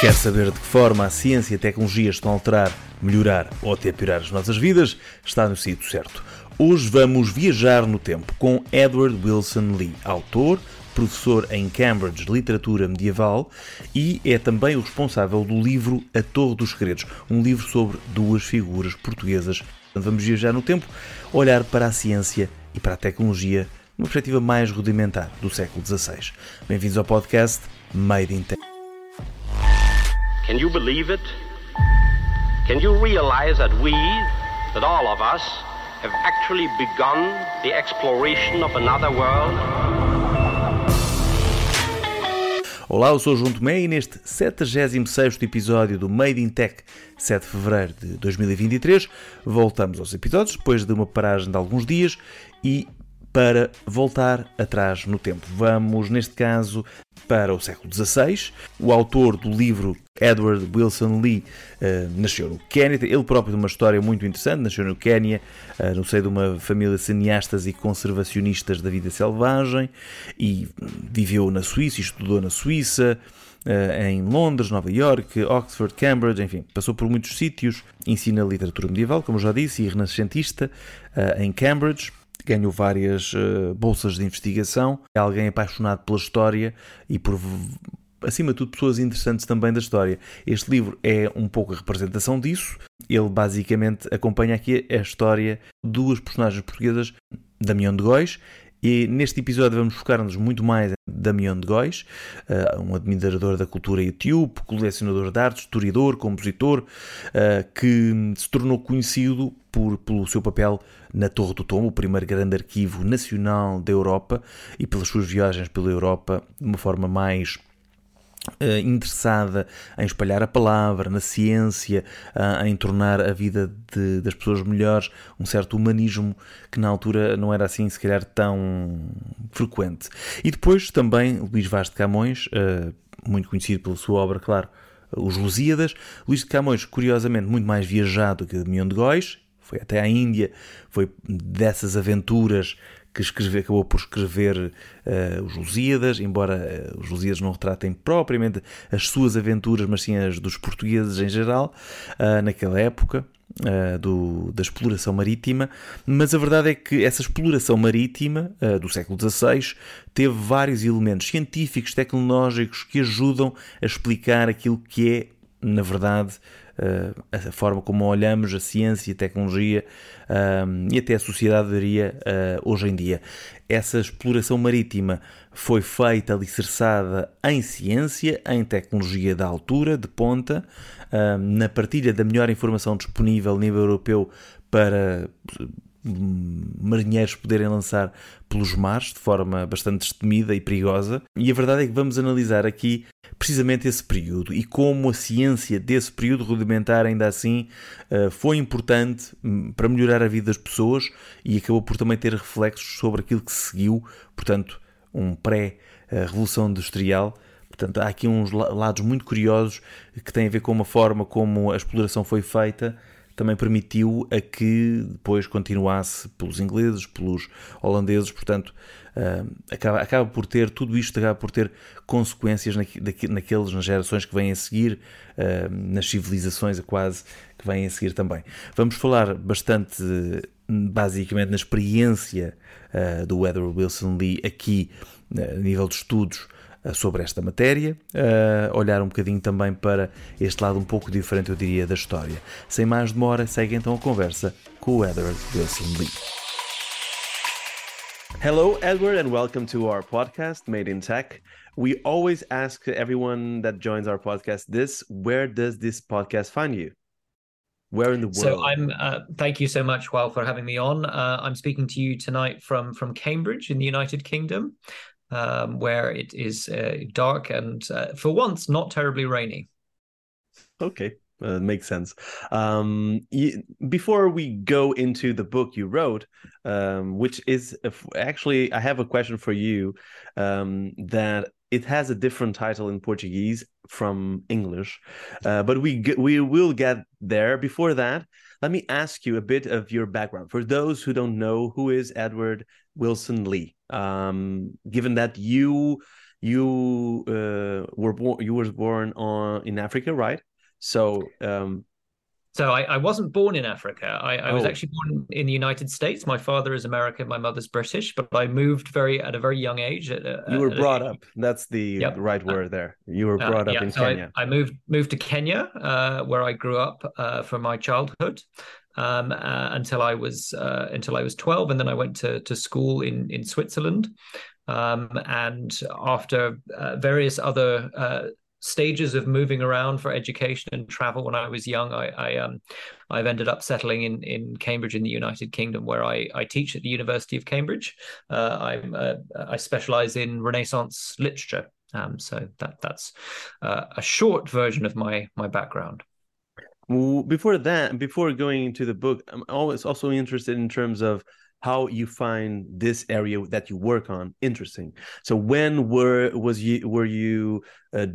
Quer saber de que forma a ciência e a tecnologia estão a alterar, melhorar ou até piorar as nossas vidas? Está no sítio certo. Hoje vamos viajar no tempo com Edward Wilson Lee, autor, professor em Cambridge de Literatura Medieval e é também o responsável do livro A Torre dos Segredos, um livro sobre duas figuras portuguesas. Vamos viajar no tempo, olhar para a ciência e para a tecnologia numa perspectiva mais rudimentar do século XVI. Bem-vindos ao podcast Made in Tech. Can you believe it? Can you realize that we, that all of us, have actually begun the exploration of another world? Olá, eu sou o João e neste 76º episódio do Made in Tech, 7 de Fevereiro de 2023, voltamos aos episódios depois de uma paragem de alguns dias e para voltar atrás no tempo. Vamos, neste caso, para o século XVI. O autor do livro, Edward Wilson Lee, uh, nasceu no Quênia. Ele próprio de uma história muito interessante. Nasceu no Quênia, uh, no seio de uma família de cineastas e conservacionistas da vida selvagem e viveu na Suíça, estudou na Suíça. Uh, em Londres, Nova York, Oxford, Cambridge, enfim, passou por muitos sítios, ensina literatura medieval, como já disse, e renascentista uh, em Cambridge, ganhou várias uh, bolsas de investigação, é alguém apaixonado pela história e por acima de tudo, pessoas interessantes também da história. Este livro é um pouco a representação disso. Ele basicamente acompanha aqui a história de duas personagens portuguesas, Damião de Góis e neste episódio vamos focar-nos muito mais em Damião de Góis, uh, um admirador da cultura etíope, colecionador de arte, historiador, compositor, uh, que se tornou conhecido por, pelo seu papel na Torre do Tombo, o primeiro grande arquivo nacional da Europa, e pelas suas viagens pela Europa de uma forma mais interessada em espalhar a palavra, na ciência, uh, em tornar a vida de, das pessoas melhores, um certo humanismo que na altura não era assim, se calhar, tão frequente. E depois também Luís Vaz de Camões, uh, muito conhecido pela sua obra, claro, Os Lusíadas. Luís de Camões, curiosamente, muito mais viajado que Damião de Góis, foi até à Índia, foi dessas aventuras que escreve, acabou por escrever uh, os Lusíadas, embora uh, os Lusíadas não retratem propriamente as suas aventuras, mas sim as dos portugueses em geral, uh, naquela época. Do, da exploração marítima, mas a verdade é que essa exploração marítima do século XVI teve vários elementos científicos, tecnológicos que ajudam a explicar aquilo que é, na verdade, uh, a forma como olhamos a ciência a tecnologia uh, e até a sociedade, diria, uh, hoje em dia. Essa exploração marítima foi feita alicerçada em ciência, em tecnologia da altura, de ponta, na partilha da melhor informação disponível a nível europeu para marinheiros poderem lançar pelos mares de forma bastante destemida e perigosa. E a verdade é que vamos analisar aqui precisamente esse período e como a ciência desse período rudimentar, ainda assim, eh, foi importante hum, para melhorar a vida das pessoas e acabou por também ter reflexos sobre aquilo que seguiu, portanto, um pré-revolução industrial. Portanto, há aqui uns lados muito curiosos que têm a ver com a forma como a exploração foi feita também permitiu a que depois continuasse pelos ingleses, pelos holandeses, portanto, uh, acaba, acaba por ter, tudo isto acaba por ter consequências na, naqueles, nas gerações que vêm a seguir, uh, nas civilizações quase que vêm a seguir também. Vamos falar bastante, basicamente, na experiência uh, do Edward Wilson Lee aqui, a nível de estudos, sobre esta matéria, uh, olhar um bocadinho também para este lado um pouco diferente, eu diria, da história. Sem mais demora, segue então a conversa com o Edward Wilson Lee. Hello, Edward, and welcome to our podcast, Made in Tech. We always ask everyone that joins our podcast this where does this podcast find you? Where in the world? So I'm. Uh, thank you so much, Well, for having me on. Uh, I'm speaking to you tonight from from Cambridge in the United Kingdom um, where it is uh, dark and, uh, for once, not terribly rainy. Okay. Uh, makes sense. Um, you, before we go into the book you wrote, um, which is actually, I have a question for you um, that it has a different title in Portuguese from English, uh, but we we will get there. Before that, let me ask you a bit of your background for those who don't know who is Edward Wilson Lee. Um, given that you you uh, were born. You were born on in Africa, right? So um, so I, I, wasn't born in Africa. I, I oh. was actually born in the United States. My father is American, my mother's British, but I moved very at a very young age. At, you were brought up. That's the yep. right word there. You were uh, brought uh, up yeah. in so Kenya. I, I, moved moved to Kenya, uh, where I grew up uh, for my childhood. Um, uh, until I was uh, until I was twelve, and then I went to to school in in Switzerland. Um, and after various other stages of moving around for education and travel when I was young. I, I um, I've ended up settling in in Cambridge in the United Kingdom, where I, I teach at the University of Cambridge. Uh, I'm uh, I specialize in Renaissance literature. Um, so that that's uh, a short version of my my background. Before that, before going into the book, I'm always also interested in terms of how you find this area that you work on interesting. So when were was you were you uh,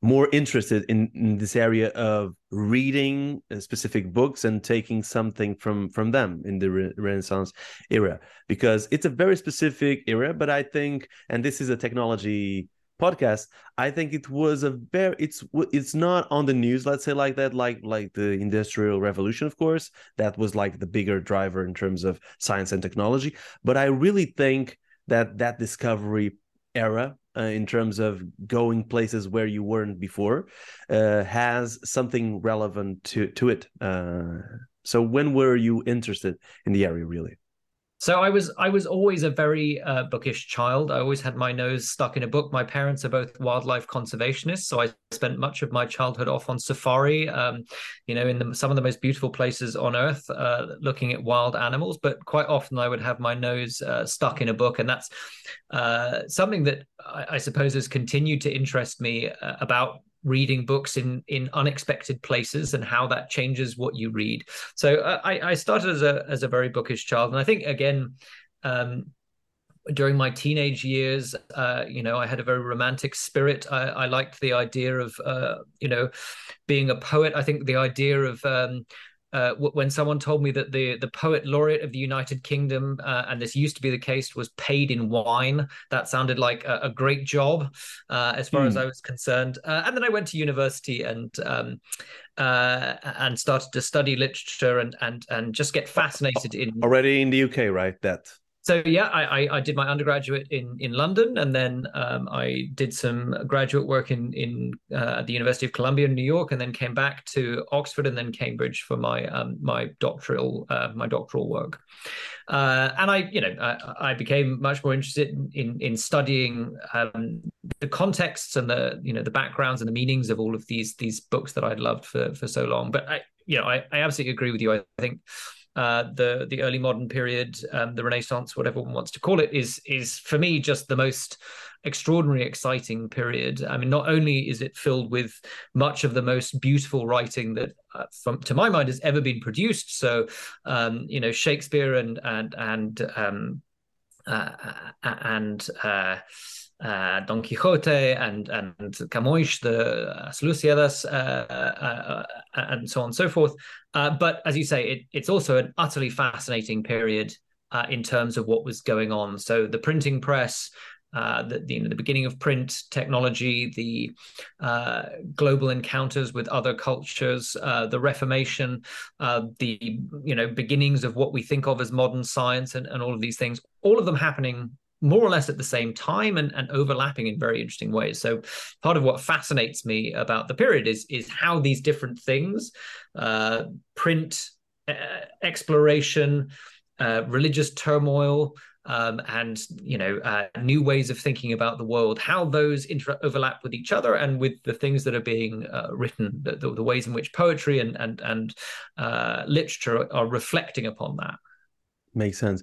more interested in, in, this area of reading uh, specific books and taking something from from them in the re renaissance era? Because it's a very specific era but i think and this is a technology podcast i think it was a very it's it's not on the news let's say like that like like the industrial revolution of course. That was like the bigger driver in terms of science and technology. But i really think that that discovery era uh, in terms of going places where you weren't before uh, has something relevant to to it uh, so when were you interested in the area really so I was I was always a very uh, bookish child. I always had my nose stuck in a book. My parents are both wildlife conservationists, so I spent much of my childhood off on safari. Um, you know, in the, some of the most beautiful places on earth, uh, looking at wild animals. But quite often, I would have my nose uh, stuck in a book, and that's uh, something that I, I, suppose has continued to interest me uh, about reading books in in unexpected places and how that changes what you read. So uh, I, I started as a as a very bookish child, and I think again. Um, during my teenage years, uh, you know, I had a very romantic spirit. I, I liked the idea of, uh, you know, being a poet. I think the idea of um, uh, when someone told me that the the poet laureate of the United Kingdom, uh, and this used to be the case, was paid in wine. That sounded like a, a great job, uh, as far mm. as hmm. I was concerned. Uh, and then I went to university and um, uh, and started to study literature and and and just get fascinated in already in the UK, right? That so yeah, I, I, did my undergraduate in in London, and then um, I did some graduate work in in uh, at the University of Columbia in New York, and then came back to Oxford and then Cambridge for my um, my doctoral uh, my doctoral work. Uh, and I, you know, I, I, became much more interested in in studying um, the contexts and the you know the backgrounds and the meanings of all of these these books that I'd loved for for so long. But I, you know, I, I absolutely agree with you. I think uh, the the early modern period, um, the Renaissance, whatever one wants to call it, is is for me just the most extraordinary, exciting period. I mean, not only is it filled with much of the most beautiful writing that, uh, from to my mind, has ever been produced. So, um, you know, Shakespeare and and and um, uh, and uh, uh, Don Quixote and and Camões, the uh, Lusíadas, uh, uh, uh, and so on and so forth. Uh, but as you say, it, it's also an utterly fascinating period in terms of what was going on. So the printing press. the, the, you know, the beginning of print technology, the global encounters with other cultures, the Reformation, the you know beginnings of what we think of as modern science, and, and all of these things, all of them happening more or less at the same time and, and overlapping in very interesting ways. So part of what fascinates me about the period is is how these different things, uh, print, uh, exploration, uh, religious turmoil, um, and you know uh, new ways of thinking about the world, how those inter- overlap with each other and with the things that are being uh, written, the, the, the, ways in which poetry and and and uh, literature are reflecting upon that. Makes sense.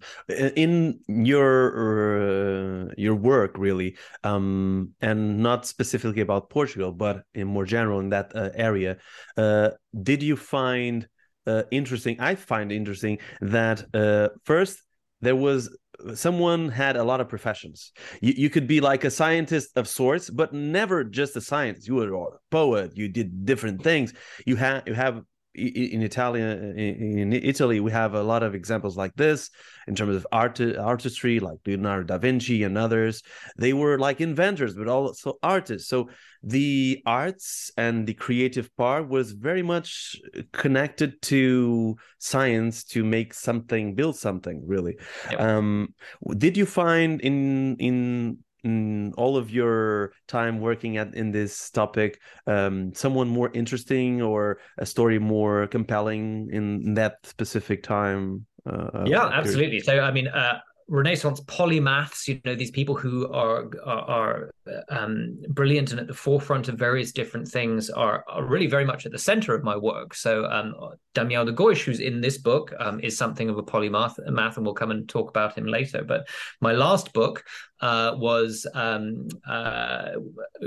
In your uh, your work, really, um, and not specifically about Portugal, but in more general in that uh, area, uh, did you find uh, interesting? I find interesting that uh, first there was someone had a lot of professions. You, you could be like a scientist of sorts, but never just a scientist. You were a poet. You did different things. You have you have in Italian in Italy we have a lot of examples like this in terms of art artistry like Leonardo da Vinci and others. They were like inventors but also artists. So the arts and the creative part was very much connected to science to make something build something really. Yep. um did you find in in in all of your time working at in this topic um, someone more interesting or a story more compelling in that specific time uh, yeah absolutely so i mean uh, Renaissance polymaths, you know, these people who are are, are um, brilliant and at the forefront of various different things are, are really very much at the center of my work. So um, Damião de Góis, who's in this book, um, is something of a polymath, math, and we'll come and talk about him later. But my last book uh, was, um, uh,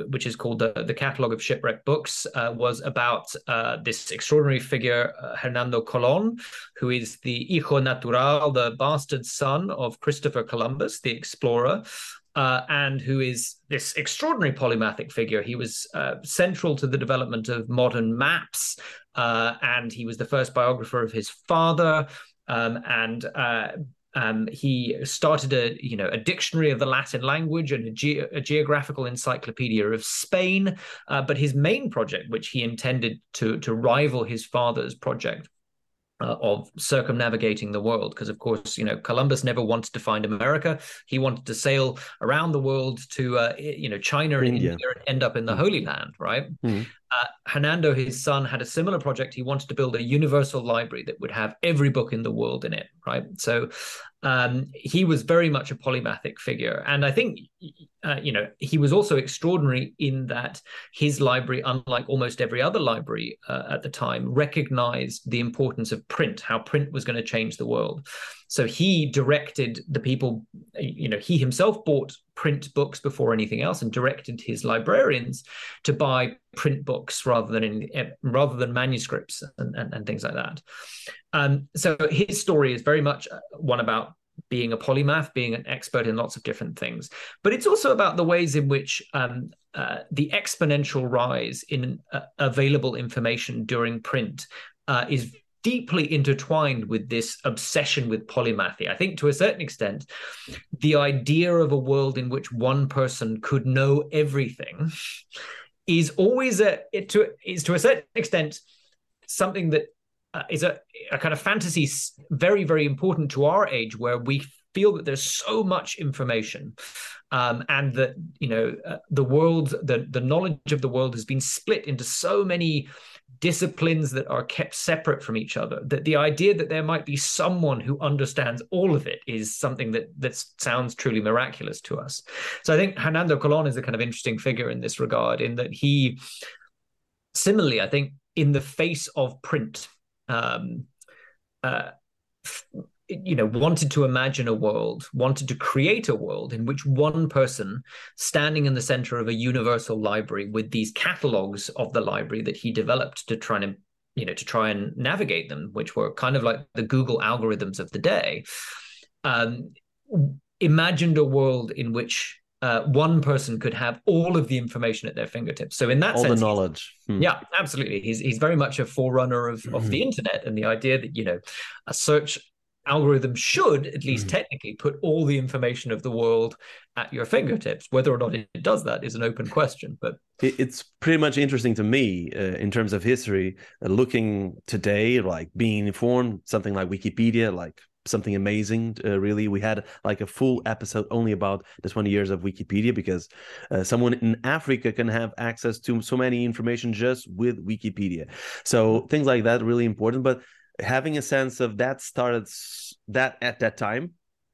which is called the, the Catalogue of Shipwrecked Books, uh, was about uh, this extraordinary figure, uh, Hernando Colón, who is the hijo natural, the bastard son of Christopher Columbus, the explorer. Uh, and who is this extraordinary polymathic figure. He was uh, central to the development of modern maps, uh, and he was the first biographer of his father. Um, and um, he started a you know a dictionary of the Latin language and a, ge- a geographical encyclopedia of Spain. Uh, but his main project, which he intended to to rival his father's project, uh, of circumnavigating the world because of course you know columbus never wanted to find america he wanted to sail around the world to uh, you know china and india. india and end up in the mm. holy land right mm. uh, hernando his son had a similar project he wanted to build a universal library that would have every book in the world in it right so um, he was very much a polymathic figure. And I think, uh, you know, he was also extraordinary in that his library, unlike almost every other library uh, at the time, recognized the importance of print, how print was going to change the world. So he directed the people, you know, he himself bought print books before anything else and directed his librarians to buy print books rather than in, eh, rather than manuscripts and, and, and things like that. Um, so his story is very much uh, one about being a polymath, being an expert in lots of different things. But it's also about the ways in which um, uh, the exponential rise in uh, available information during print uh, is deeply intertwined with this obsession with polymathy. I think to a certain extent, the idea of a world in which one person could know everything is always a it to is to a certain extent something that uh, is a, a kind of fantasy very very important to our age where we feel that there's so much information um, and that you know uh, the world the the knowledge of the world has been split into so many disciplines that are kept separate from each other that the idea that there might be someone who understands all of it is something that that sounds truly miraculous to us. So i think hernando colon is a kind of interesting figure in this regard in that he similarly i think in the face of print um, uh, you know wanted to imagine a world wanted to create a world in which one person standing in the center of a universal library with these catalogs of the library that he developed to try and you know to try and navigate them which were kind of like the google algorithms of the day um, imagined a world in which uh, one person could have all of the information at their fingertips. So in that sense all sense, the knowledge. Hmm. Yeah, absolutely. He's he's very much a forerunner of of mm-hmm. the internet and the idea that you know a search algorithm should at least mm-hmm. technically put all the information of the world at your fingertips. Whether or not it does that is an open question but it's pretty much interesting to me uh, in terms of history uh, looking today like being informed something like wikipedia like something amazing uh, really. We had like a full episode only about the 20 years of wikipedia because uh, someone in africa can have access to so many information just with wikipedia. So things like that really important but having a sense of that started that at that time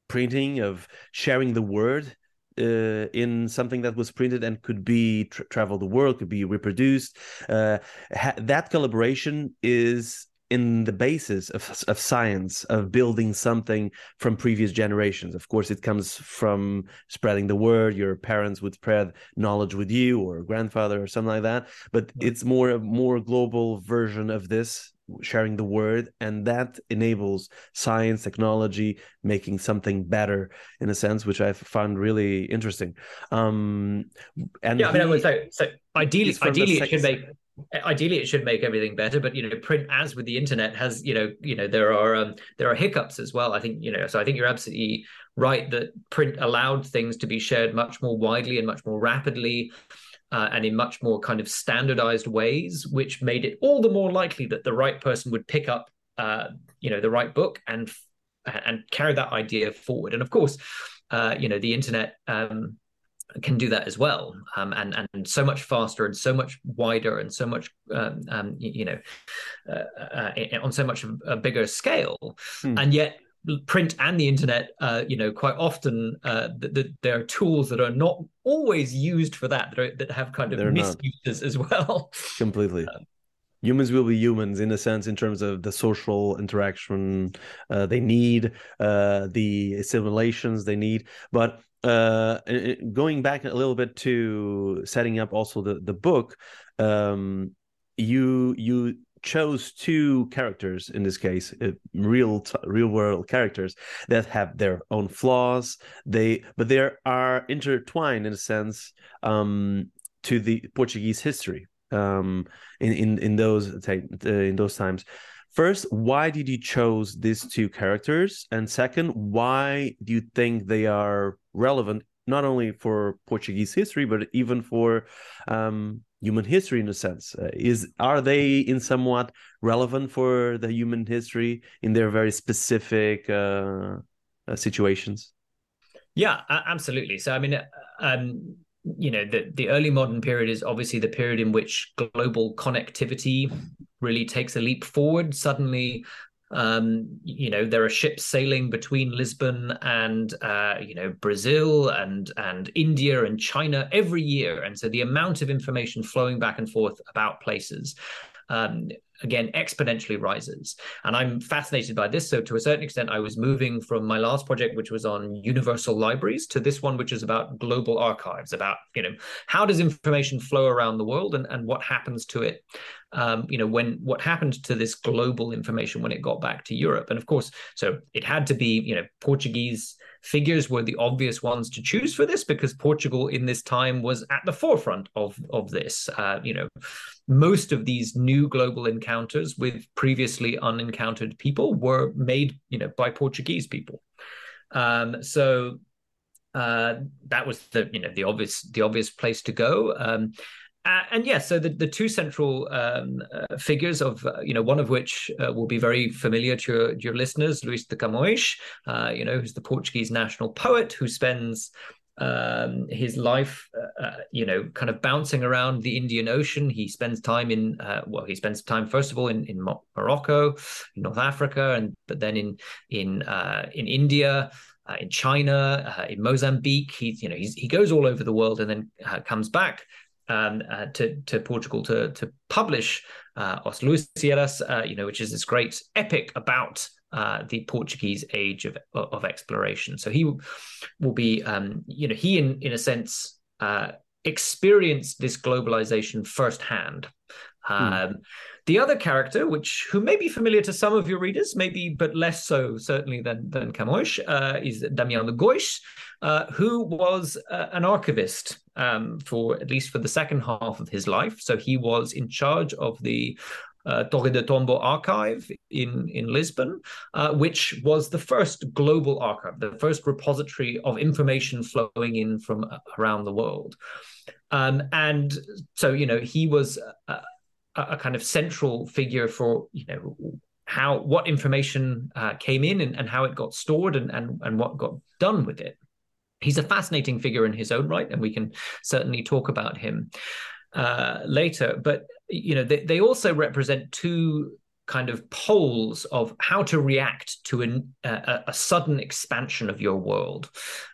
printing of sharing the word uh, in something that was printed and could be tra- travel the world could be reproduced uh, ha- that collaboration is in the basis of, of science of building something from previous generations. Of course it comes from spreading the word your parents would spread knowledge with you or grandfather or something like that but it's more a more global version of this sharing the word and that enables science technology making something better in a sense which i found really interesting. Um and yeah i mean i would say so ideally ideally it should make ideally it should make everything better but you know print as with the internet has you know you know there are um, there are hiccups as well i think you know. So i think you're absolutely right that print allowed things to be shared much more widely and much more rapidly uh, and in much more kind of standardized ways which made it all the more likely that the right person would pick up uh, you know the right book and and carry that idea forward. And of course uh, you know the internet um, can do that as well. Um, and and so much faster and so much wider and so much um, um, you know uh, uh, on so much a bigger scale. Hmm. and yet print and the internet uh, you know quite often uh, the, the, there are tools that are not always used for that that, are, that have kind of misuses as well. Completely. Um, humans will be humans in a sense in terms of the social interaction uh, they need uh, the assimilations they need. But uh, going back a little bit to setting up also the the book, um, you you chose two characters in this case, uh, real real world characters that have their own flaws. They but they are intertwined in a sense um, to the Portuguese history um, in in in those uh, in those times. First, why did you chose these two characters? And second, why do you think they are relevant not only for Portuguese history but even for um, human history in a sense? Uh, is are they in somewhat relevant for the human history in their very specific uh, uh, situations? Yeah, absolutely. So I mean, uh, um, you know the the early modern period is obviously the period in which global connectivity really takes a leap forward suddenly um, you know there are ships sailing between lisbon and uh, you know brazil and and india and china every year. And so the amount of information flowing back and forth about places um, again exponentially rises. And i'm fascinated by this. So to a certain extent i was moving from my last project which was on universal libraries to this one which is about global archives about you know how does information flow around the world and, and what happens to it um, you know when what happened to this global information when it got back to europe. And of course so it had to be you know portuguese figures were the obvious ones to choose for this because Portugal in this time was at the forefront of of this. Uh, you know, most of these new global encounters with previously unencountered people were made, you know, by Portuguese people. Um, so uh, that was the you know the obvious the obvious place to go. Um, and yes, so the, the two central um, uh, figures of, uh, you know, one of which uh, will be very familiar to your, your listeners, Luis de Camões, uh, you know, who's the Portuguese national poet who spends um, his life, uh, you know, kind of bouncing around the Indian Ocean. He spends time in, well, he spends time first of all in, in Morocco, in North Africa, and but then in in in India. in China, in Mozambique, he you know he goes all over the world and then comes back um, uh, to to Portugal to to publish uh, Os Lusíadas, uh, you know, which is this great epic about uh, the Portuguese age of of exploration. So he will be, um, you know, he in in a sense uh, experienced this globalization firsthand. Hmm. Um, the other character, which who may be familiar to some of your readers, maybe but less so certainly than than Camões, uh, is Damião de Góis, uh, who was uh, an archivist um, for at least for the second half of his life. So he was in charge of the uh, Torre de Tombo archive in, in Lisbon, uh, which was the first global archive, the first repository of information flowing in from around the world. Um, and so, you know, he was a, kind of central figure for you know how what information uh, came in and, and how it got stored and, and and what got done with it. He's a fascinating figure in his own right, and we can certainly talk about him uh, later. But you know, they, they also represent two kind of poles of how to react to an, a, a, sudden expansion of your world.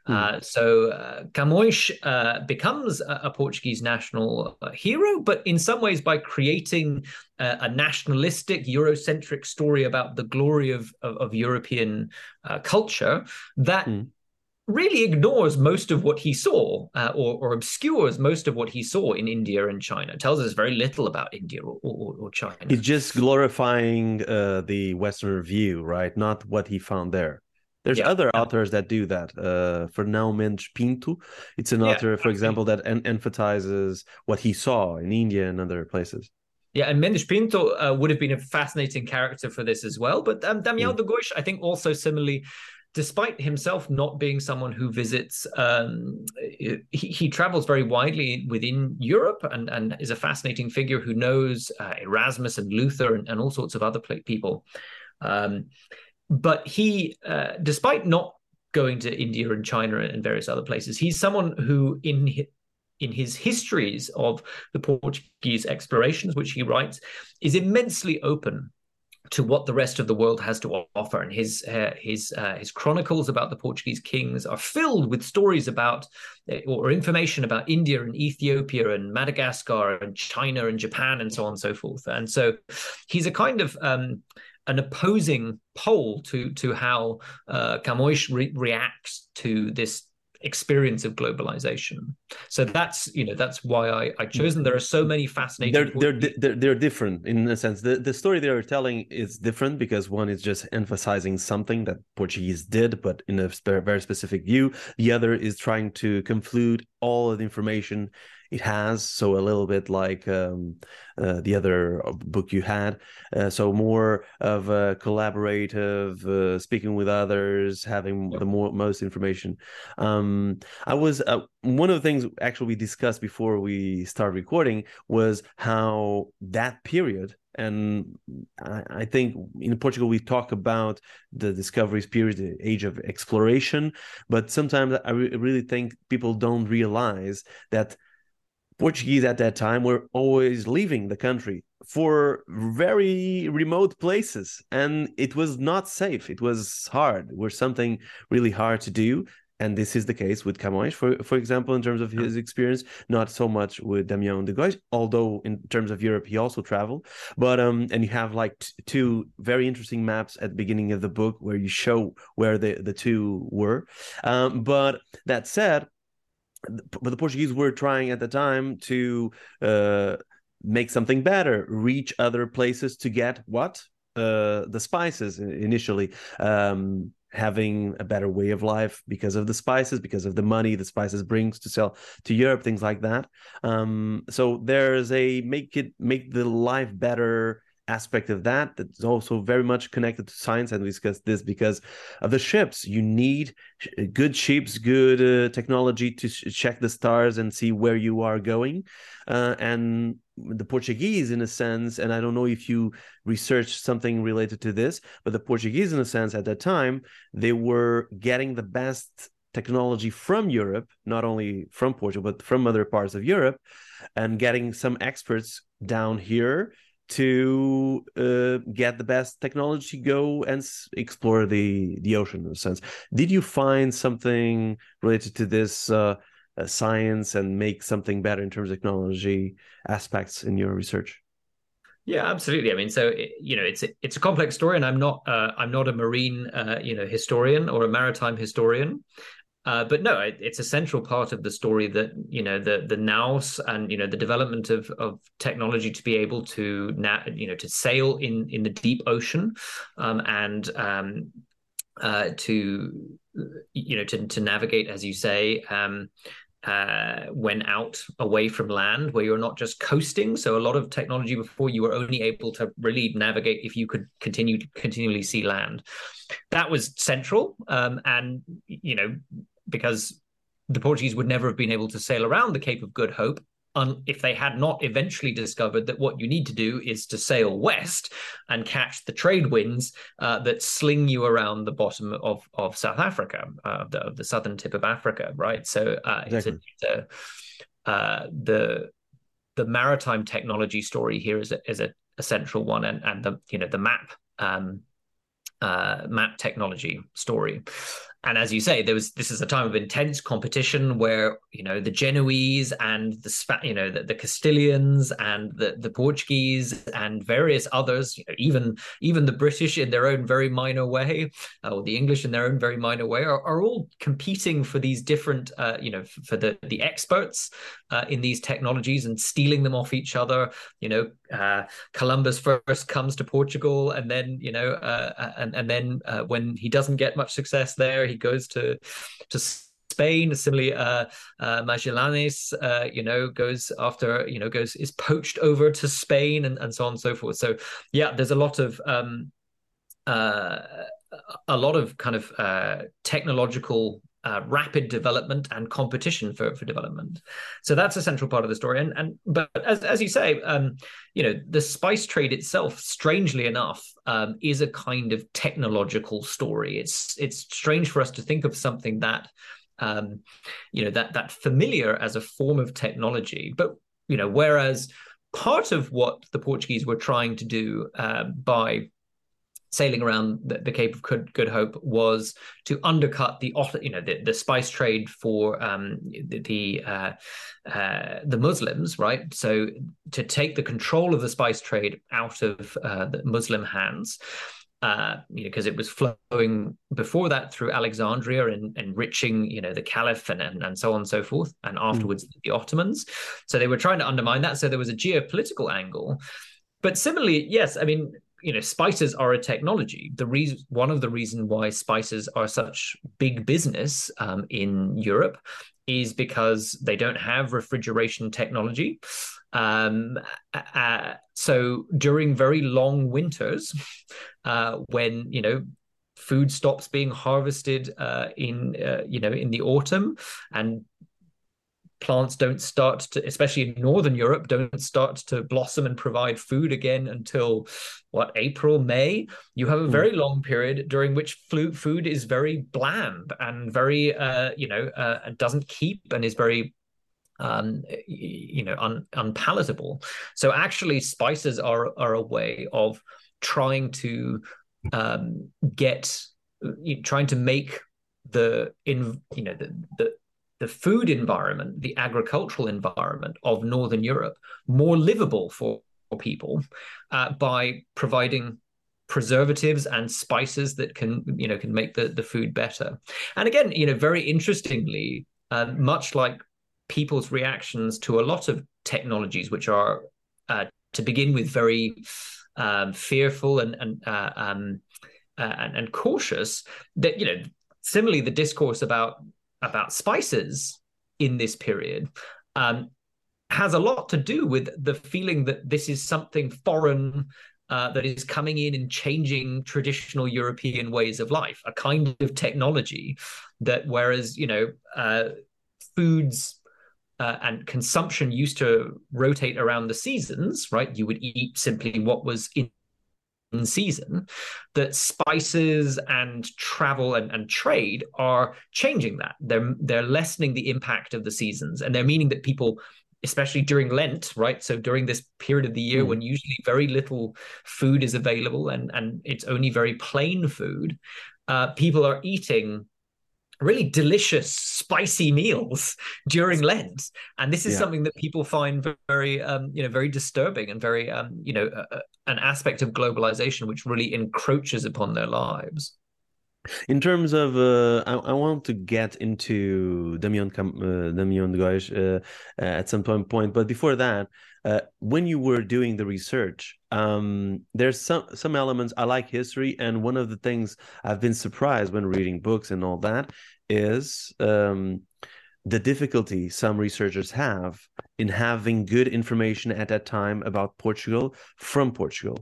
Mm. Uh, so uh, Camões uh, becomes a, a, Portuguese national uh, hero, but in some ways by creating a, a nationalistic, Eurocentric story about the glory of, of, of European uh, culture that mm really ignores most of what he saw uh, or, or, obscures most of what he saw in India and China. tells us very little about India or, or, or China. It's just glorifying uh, the Western view, right? Not what he found there. There's yeah. other authors that do that. Uh, Fernão Mendes Pinto, it's an yeah, author, for example, that en- emphasizes what he saw in India and other places. Yeah, and Mendes Pinto uh, would have been a fascinating character for this as well. But um, Damião mm. de Góis, I think, also similarly, despite himself not being someone who visits, um, he, he, travels very widely within Europe and, and is a fascinating figure who knows uh, Erasmus and Luther and, and, all sorts of other people. Um, but he, uh, despite not going to India and China and various other places, he's someone who, in in his histories of the Portuguese explorations, which he writes, is immensely open to what the rest of the world has to offer. And his uh, his uh, his chronicles about the Portuguese kings are filled with stories about uh, or information about India and Ethiopia and Madagascar and China and Japan and so on and so forth. And so he's a kind of um, an opposing pole to to how uh, Camões re- reacts to this experience of globalization. So that's you know that's why I, I chose them. There are so mm. many fascinating. They're they're, they're they're different in a sense. The the story they are telling is different because one is just emphasizing something that Portuguese did, but in a very specific view. The other is trying to conclude all of the information it has. So a little bit like um, uh, the other uh, book you had. Uh, so more of a collaborative uh, speaking with others having the more most information. Um, i was uh, one of the things actually we discussed before we start recording was how that period and I, think in Portugal we talk about the discoveries period, the age of exploration, but sometimes I re- really think people don't realize that Portuguese at that time were always leaving the country for very remote places, and it was not safe. It was hard. It was something really hard to do, and this is the case with Camões, for for example, in terms of his experience. Not so much with Damião de Góis, although in terms of Europe he also traveled. But um, and you have like two very interesting maps at the beginning of the book where you show where the the two were. Um, but that said but the Portuguese were trying at the time to uh, make something better, reach other places to get what uh, the spices initially. Um, having a better way of life because of the spices because of the money the spices brings to sell to europe things like that. Um, so there's a make it make the life better aspect of that that's also very much connected to science and we discussed this because of the ships. You need good ships good uh, technology to check the stars and see where you are going. Uh, and the portuguese in a sense and i don't know if you researched something related to this but the portuguese in a sense at that time they were getting the best technology from europe not only from portugal but from other parts of europe and getting some experts down here to uh, get the best technology go and s- explore the the ocean in a sense. Did you find something related to this uh, uh, science and make something better in terms of technology aspects in your research? Yeah, absolutely. I mean, so you know, it's it's a complex story, and I'm not uh, I'm not a marine uh, you know historian or a maritime historian, uh, but no, it, it's a central part of the story that you know the the naus and you know the development of of technology to be able to you know to sail in in the deep ocean um, and um, uh, to you know to to navigate as you say um, uh, when out away from land, where you're not just coasting. So a lot of technology before you were only able to really navigate if you could continue continually see land. That was central, um, and you know because the Portuguese would never have been able to sail around the Cape of Good Hope un- if they had not eventually discovered that what you need to do is to sail west and catch the trade winds uh, that sling you around the bottom of, of South Africa, uh, the, the southern tip of Africa, right? So uh, exactly. it's a, it's a, uh, the the maritime technology story here is a, is a, a central one, and and the you know the map um, uh, map technology story and as you say, there was this is a time of intense competition where you know the Genoese and the you know the, the Castilians and the, the Portuguese and various others, you know, even even the British in their own very minor way, uh, or the English in their own very minor way, are, are all competing for these different uh, you know for the the experts uh, in these technologies and stealing them off each other. You know, uh, Columbus first comes to Portugal, and then you know, uh, and and then uh, when he doesn't get much success there he goes to to Spain. Similarly, uh, uh, uh, you know, goes after you know goes is poached over to Spain and, and so on and so forth. So yeah, there's a lot of um, uh, a lot of kind of uh, technological uh, rapid development and competition for, for development. So that's a central part of the story. And and but as as you say, um, you know, the spice trade itself, strangely enough, um, is a kind of technological story. It's it's strange for us to think of something that um, you know that that familiar as a form of technology, but you know, whereas part of what the Portuguese were trying to do uh, by sailing around the, the, Cape of Good, Good, Hope was to undercut the you know the, the spice trade for um, the the, uh, uh, the, Muslims, right? So to take the control of the spice trade out of uh, the Muslim hands. Uh, you know, because it was flowing before that through Alexandria and enriching, you know, the Caliph and, and, and so on and so forth, and hmm. afterwards mm. the Ottomans. So they were trying to undermine that. So there was a geopolitical angle. But similarly, yes, I mean, you know spices are a technology. The reason one of the reason why spices are such big business um, in europe is because they don't have refrigeration technology. Um, uh, so during very long winters uh, when you know food stops being harvested uh, in uh, you know in the autumn and plants don't start to, especially in Northern Europe, don't start to blossom and provide food again until what, April, May. You have a very mm. long period during which food is very bland and very, uh, you know, uh, doesn't keep and is very um you know un, unpalatable so actually spices are are a way of trying to um get trying to make the in you know the the the food environment, the agricultural environment of Northern Europe more livable for, people uh, by providing preservatives and spices that can you know can make the, the food better. And again, you know, very interestingly, uh, much like people's reactions to a lot of technologies, which are uh, to begin with very um, fearful and and, uh, um, uh, and and cautious, that you know similarly the discourse about about spices in this period um, has a lot to do with the feeling that this is something foreign uh, that is coming in and changing traditional European ways of life, a kind of technology that, whereas, you know, uh, foods uh, and consumption used to rotate around the seasons, right? You would eat simply what was in season that spices and travel and, and trade are changing that they're they're lessening the impact of the seasons and they're meaning that people especially during lent right so during this period of the year mm. when usually very little food is available and and it's only very plain food uh, people are eating really delicious spicy meals during lent. And this is yeah. something that people find very um, you know very disturbing and very um, you know uh, an aspect of globalization which really encroaches upon their lives. In terms of, uh, I, I, want to get into Damião uh, Damião Góis uh, at some point, but before that, uh, when you were doing the research, um, there's some some elements I like history, and one of the things I've been surprised when reading books and all that is um, the difficulty some researchers have in having good information at that time about Portugal from Portugal.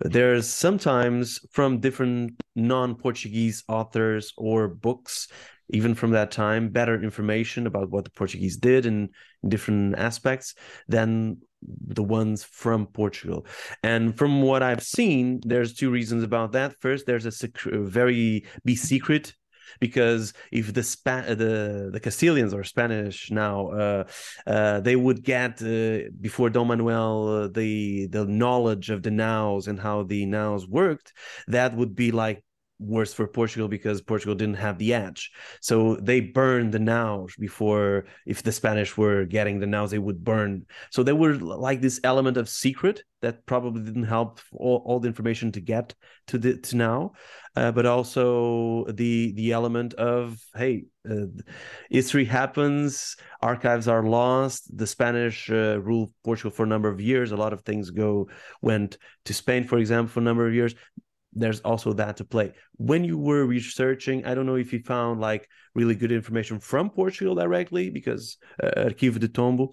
There's sometimes from different non Portuguese authors or books, even from that time, better information about what the Portuguese did in different aspects than the ones from Portugal. And from what I've seen, there's two reasons about that. First, there's a sec- very be secret because if the Spa- the the Castilians or Spanish now uh, uh, they would get uh, before Dom Manuel uh, the the knowledge of the naus and how the naus worked, that would be like worse for Portugal because Portugal didn't have the edge. So they burned the naus before, if the Spanish were getting the naus, they would burn. So there were like this element of secret that probably didn't help all, all the information to get to the to now, uh, but also the the element of hey, uh, history happens, archives are lost. The Spanish uh, ruled Portugal for a number of years. A lot of things go went to Spain, for example, for a number of years there's also that to play. When you were researching, I don't know if you found like really good information from Portugal directly because uh, Arquivo de Tombo,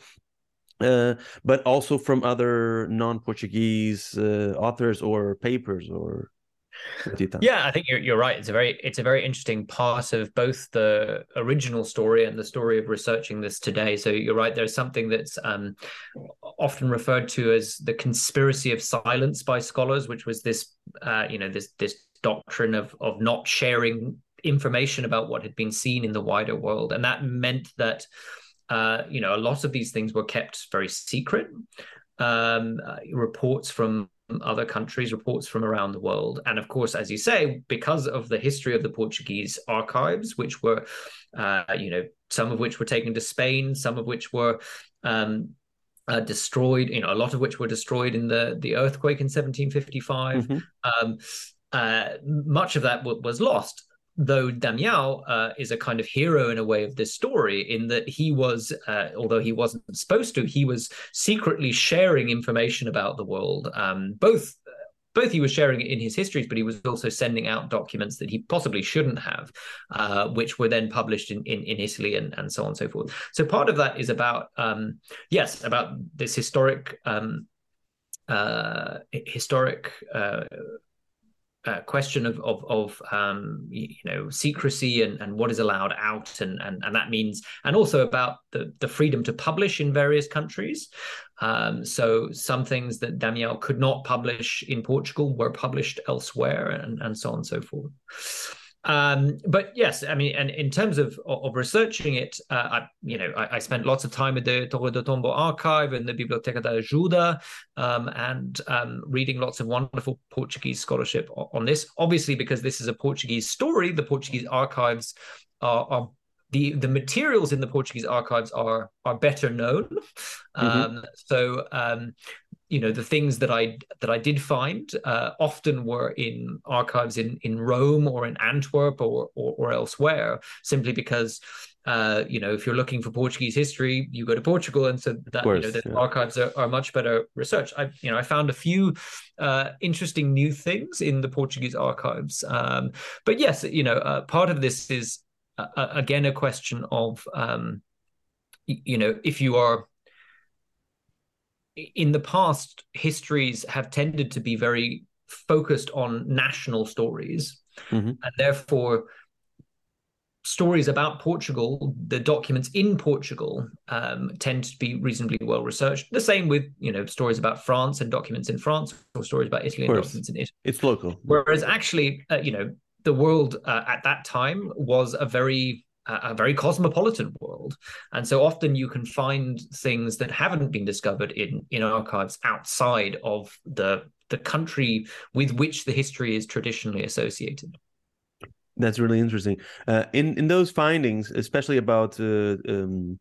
uh, but also from other non-Portuguese uh, authors or papers or yeah, I think you're you're right. It's a very it's a very interesting part of both the original story and the story of researching this today. So you're right. There's something that's um, often referred to as the conspiracy of silence by scholars, which was this uh, you know this this doctrine of of not sharing information about what had been seen in the wider world, and that meant that uh, you know a lot of these things were kept very secret. Um, uh, reports from other countries, reports from around the world. And of course, as you say, because of the history of the Portuguese archives, which were, uh, you know, some of which were taken to Spain, some of which were um, uh, destroyed, you know, a lot of which were destroyed in the, the earthquake in 1755. Mm-hmm. Um, uh, much of that w- was lost though Damião uh, is a kind of hero in a way of this story, in that he was, uh, although he wasn't supposed to, he was secretly sharing information about the world. Um, both, both he was sharing it in his histories, but he was also sending out documents that he possibly shouldn't have, uh, which were then published in, in, in Italy and, and so on and so forth. So part of that is about, um, yes, about this historic. Um, uh, historic uh, uh, question of of, of um, you know secrecy and, and what is allowed out and, and and that means and also about the the freedom to publish in various countries. Um, so some things that Daniel could not publish in Portugal were published elsewhere and and so on and so forth. Um, but yes, I mean, and in terms of of researching it, uh, I, you know, I, I, spent lots of time at the Torre do Tombo archive and the Biblioteca da Ajuda, um, and um, reading lots of wonderful Portuguese scholarship on this. Obviously, because this is a Portuguese story, the Portuguese archives are, are the the materials in the Portuguese archives are are better known. Mm-hmm. Um, so um, you know the things that I that I did find uh, often were in archives in in Rome or in Antwerp or or, or elsewhere, simply because. Uh, you know, if you're looking for Portuguese history, you go to Portugal, and so that course, you know the yeah. archives are, are much better research. I, you know, I found a few uh, interesting new things in the Portuguese archives. Um, but yes, you know, uh, part of this is uh, again a question of, um, you know, if you are in the past, histories have tended to be very focused on national stories, mm-hmm. and therefore stories about Portugal, the documents in Portugal um, tend to be reasonably well researched. The same with you know stories about France and documents in France, or stories about Italy and documents in Italy. It's local. Whereas actually, uh, you know, the world uh, at that time was a very a very cosmopolitan world. And so often you can find things that haven't been discovered in in archives outside of the the country with which the history is traditionally associated. That's really interesting. Uh, in in those findings especially about uh, um,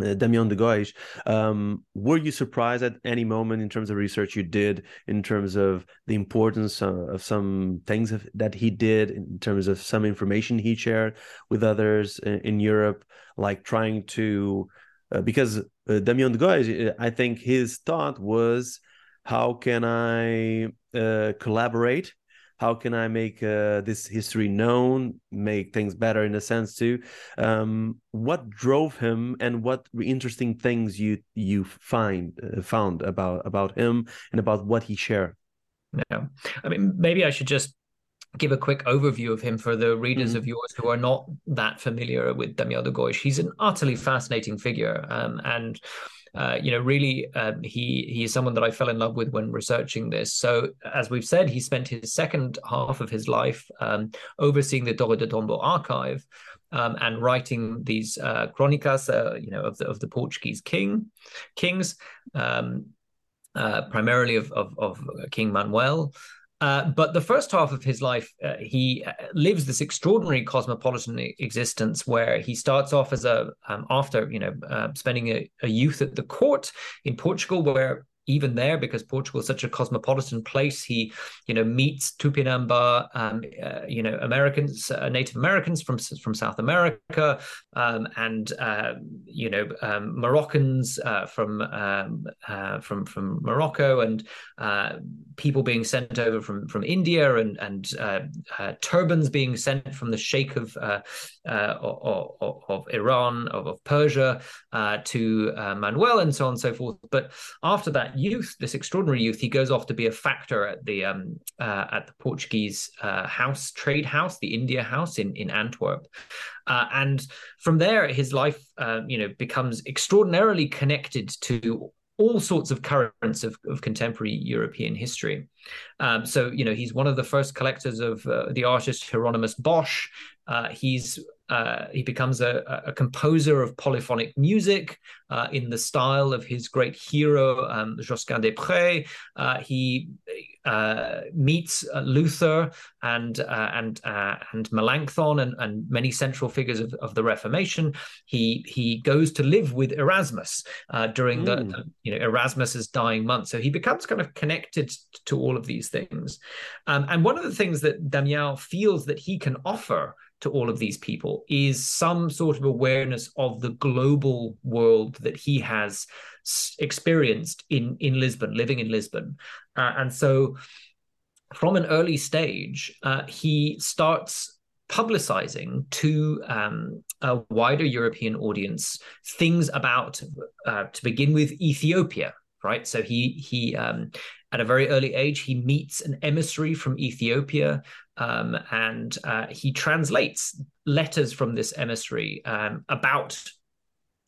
uh, Damião de Góis, um, were you surprised at any moment in terms of research you did, in terms of the importance of, of some things that he did, in terms of some information he shared with others in, in Europe, like trying to, uh, because uh, Damião de uh, I think his thought was, how can I uh, collaborate how can i make uh, this history known make things better in a sense too um, what drove him and what interesting things you you find uh, found about about him and about what he shared yeah i mean maybe i should just give a quick overview of him for the readers mm-hmm. of yours who are not that familiar with Damião de Góis. He's an utterly fascinating figure, um, and uh, you know, really, um, he he is someone that I fell in love with when researching this. So, as we've said, he spent his second half of his life um, overseeing the Torre de Tombo archive. Um, and writing these uh, chronicas, uh, you know, of the of the Portuguese king, kings, um, uh, primarily of, of, of King Manuel, uh, but the first half of his life, uh, he uh, lives this extraordinary cosmopolitan existence where he starts off as a um, after you know uh, spending a, a, youth at the court in Portugal, where even there because Portugal is such a cosmopolitan place. He, you know, meets Tupinamba, um, uh, you know, Americans, uh, Native Americans from from South America, um, and uh, you know, um, Moroccans uh, from um, uh, from from Morocco, and uh, people being sent over from from India, and and turbans being sent from the Sheikh of of, of, Iran, of, of Persia, to Manuel, and so on and so forth. But after that youth, this extraordinary youth, he goes off to be a factor at the um, uh, at the Portuguese uh, house, trade house, the India House in in Antwerp, uh, and from there his life, uh, you know, becomes extraordinarily connected to all sorts of currents of, of contemporary European history. Um, so, you know, he's one of the first collectors of uh, the artist Hieronymus Bosch. Uh, he's uh, he becomes a, a, composer of polyphonic music uh, in the style of his great hero, um, Josquin des Près. Uh, he uh, meets uh, Luther and uh, and and Melanchthon and, and many central figures of, of the Reformation. He he goes to live with Erasmus during mm. the, the, you know Erasmus's dying month. So he becomes kind of connected to all of these things. Um, and one of the things that Damião feels that he can offer to all of these people is some sort of awareness of the global world that he has experienced in in Lisbon, living in Lisbon, uh, and so from an early stage, uh, he starts publicizing to um, a wider European audience things about, uh, to begin with, Ethiopia. Right, so he he um, at a very early age he meets an emissary from Ethiopia um, and uh, he translates letters from this emissary um, about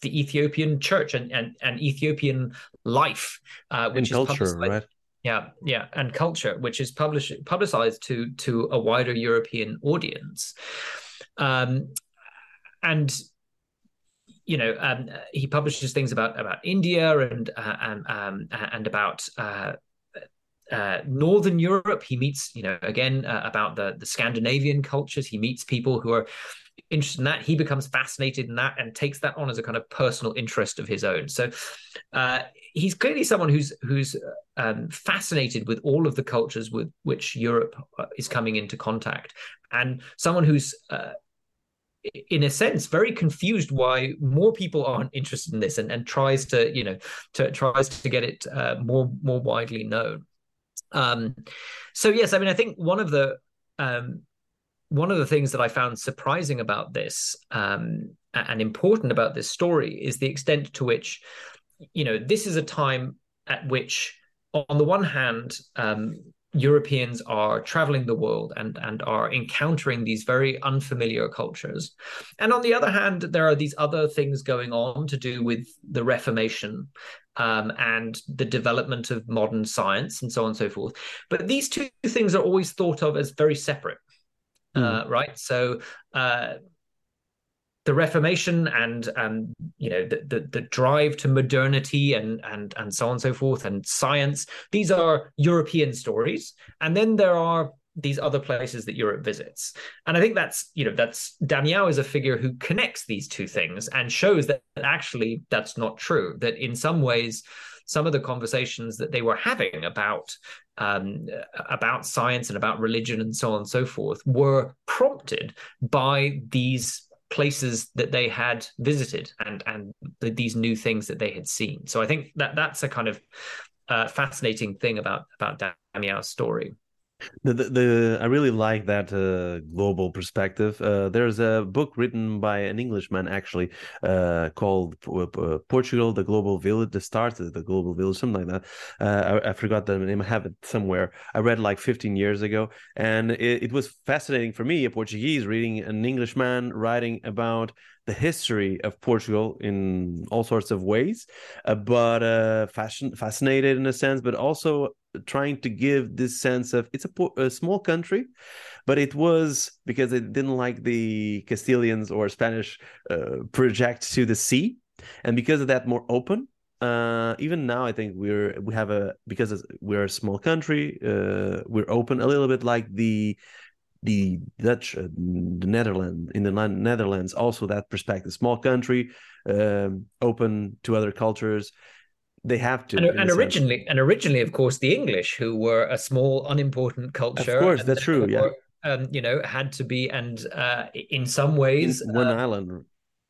the Ethiopian church and, and, and Ethiopian life, uh, which and is culture, right? Yeah, yeah, and culture, which is published publicized to to a wider European audience, um, and you know, um, he publishes things about about India and uh, and um, and about uh, uh, Northern Europe. He meets, you know, again uh, about the the Scandinavian cultures. He meets people who are interested in that. He becomes fascinated in that and takes that on as a kind of personal interest of his own. So uh, he's clearly someone who's who's um, fascinated with all of the cultures with which Europe uh, is coming into contact, and someone who's uh, in a sense very confused why more people aren't interested in this and, and tries to you know to tries to get it uh, more more widely known um, so yes, I mean, I think one of the um, one of the things that I found surprising about this um, and important about this story is the extent to which, you know, this is a time at which, on the one hand, um, Europeans are traveling the world and and are encountering these very unfamiliar cultures, and on the other hand, there are these other things going on to do with the Reformation um, and the development of modern science and so on and so forth. But these two things are always thought of as very separate, mm. uh, right? So. Uh, the Reformation and um, you know the, the, the drive to modernity and and and so on and so forth and science. These are European stories, and then there are these other places that Europe visits. And I think that's, you know, that's Damião is a figure who connects these two things and shows that actually that's not true. That in some ways, some of the conversations that they were having about um, about science and about religion and so on and so forth were prompted by these places that they had visited and and the, these new things that they had seen. So I think that that's a kind of uh, fascinating thing about about Damião's story. The, the, the, I really like that uh, global perspective. Uh, there's a book written by an Englishman actually uh, called uh, Portugal, the Global Village, the start of the Global Village, something like that. Uh, I, I, forgot the name. I have it somewhere. I read like 15 years ago, and it, it was fascinating for me, a Portuguese, reading an Englishman writing about the history of Portugal in all sorts of ways, uh, but uh, fascinated in a sense, but also trying to give this sense of it's a, a, small country, but it was because it didn't like the Castilians or Spanish uh, project to the sea, and because of that, more open. Uh, even now, I think we're we have a because we're a small country, uh, we're open a little bit like the the Dutch, uh, the Netherlands, in the Netherlands, also that perspective, small country, um, open to other cultures. They have to. And, and originally, sense. and originally, of course, the English, who were a small, unimportant culture. Of course, that's true. Yeah. Um, you know, had to be, and uh, in some ways, in one uh, island.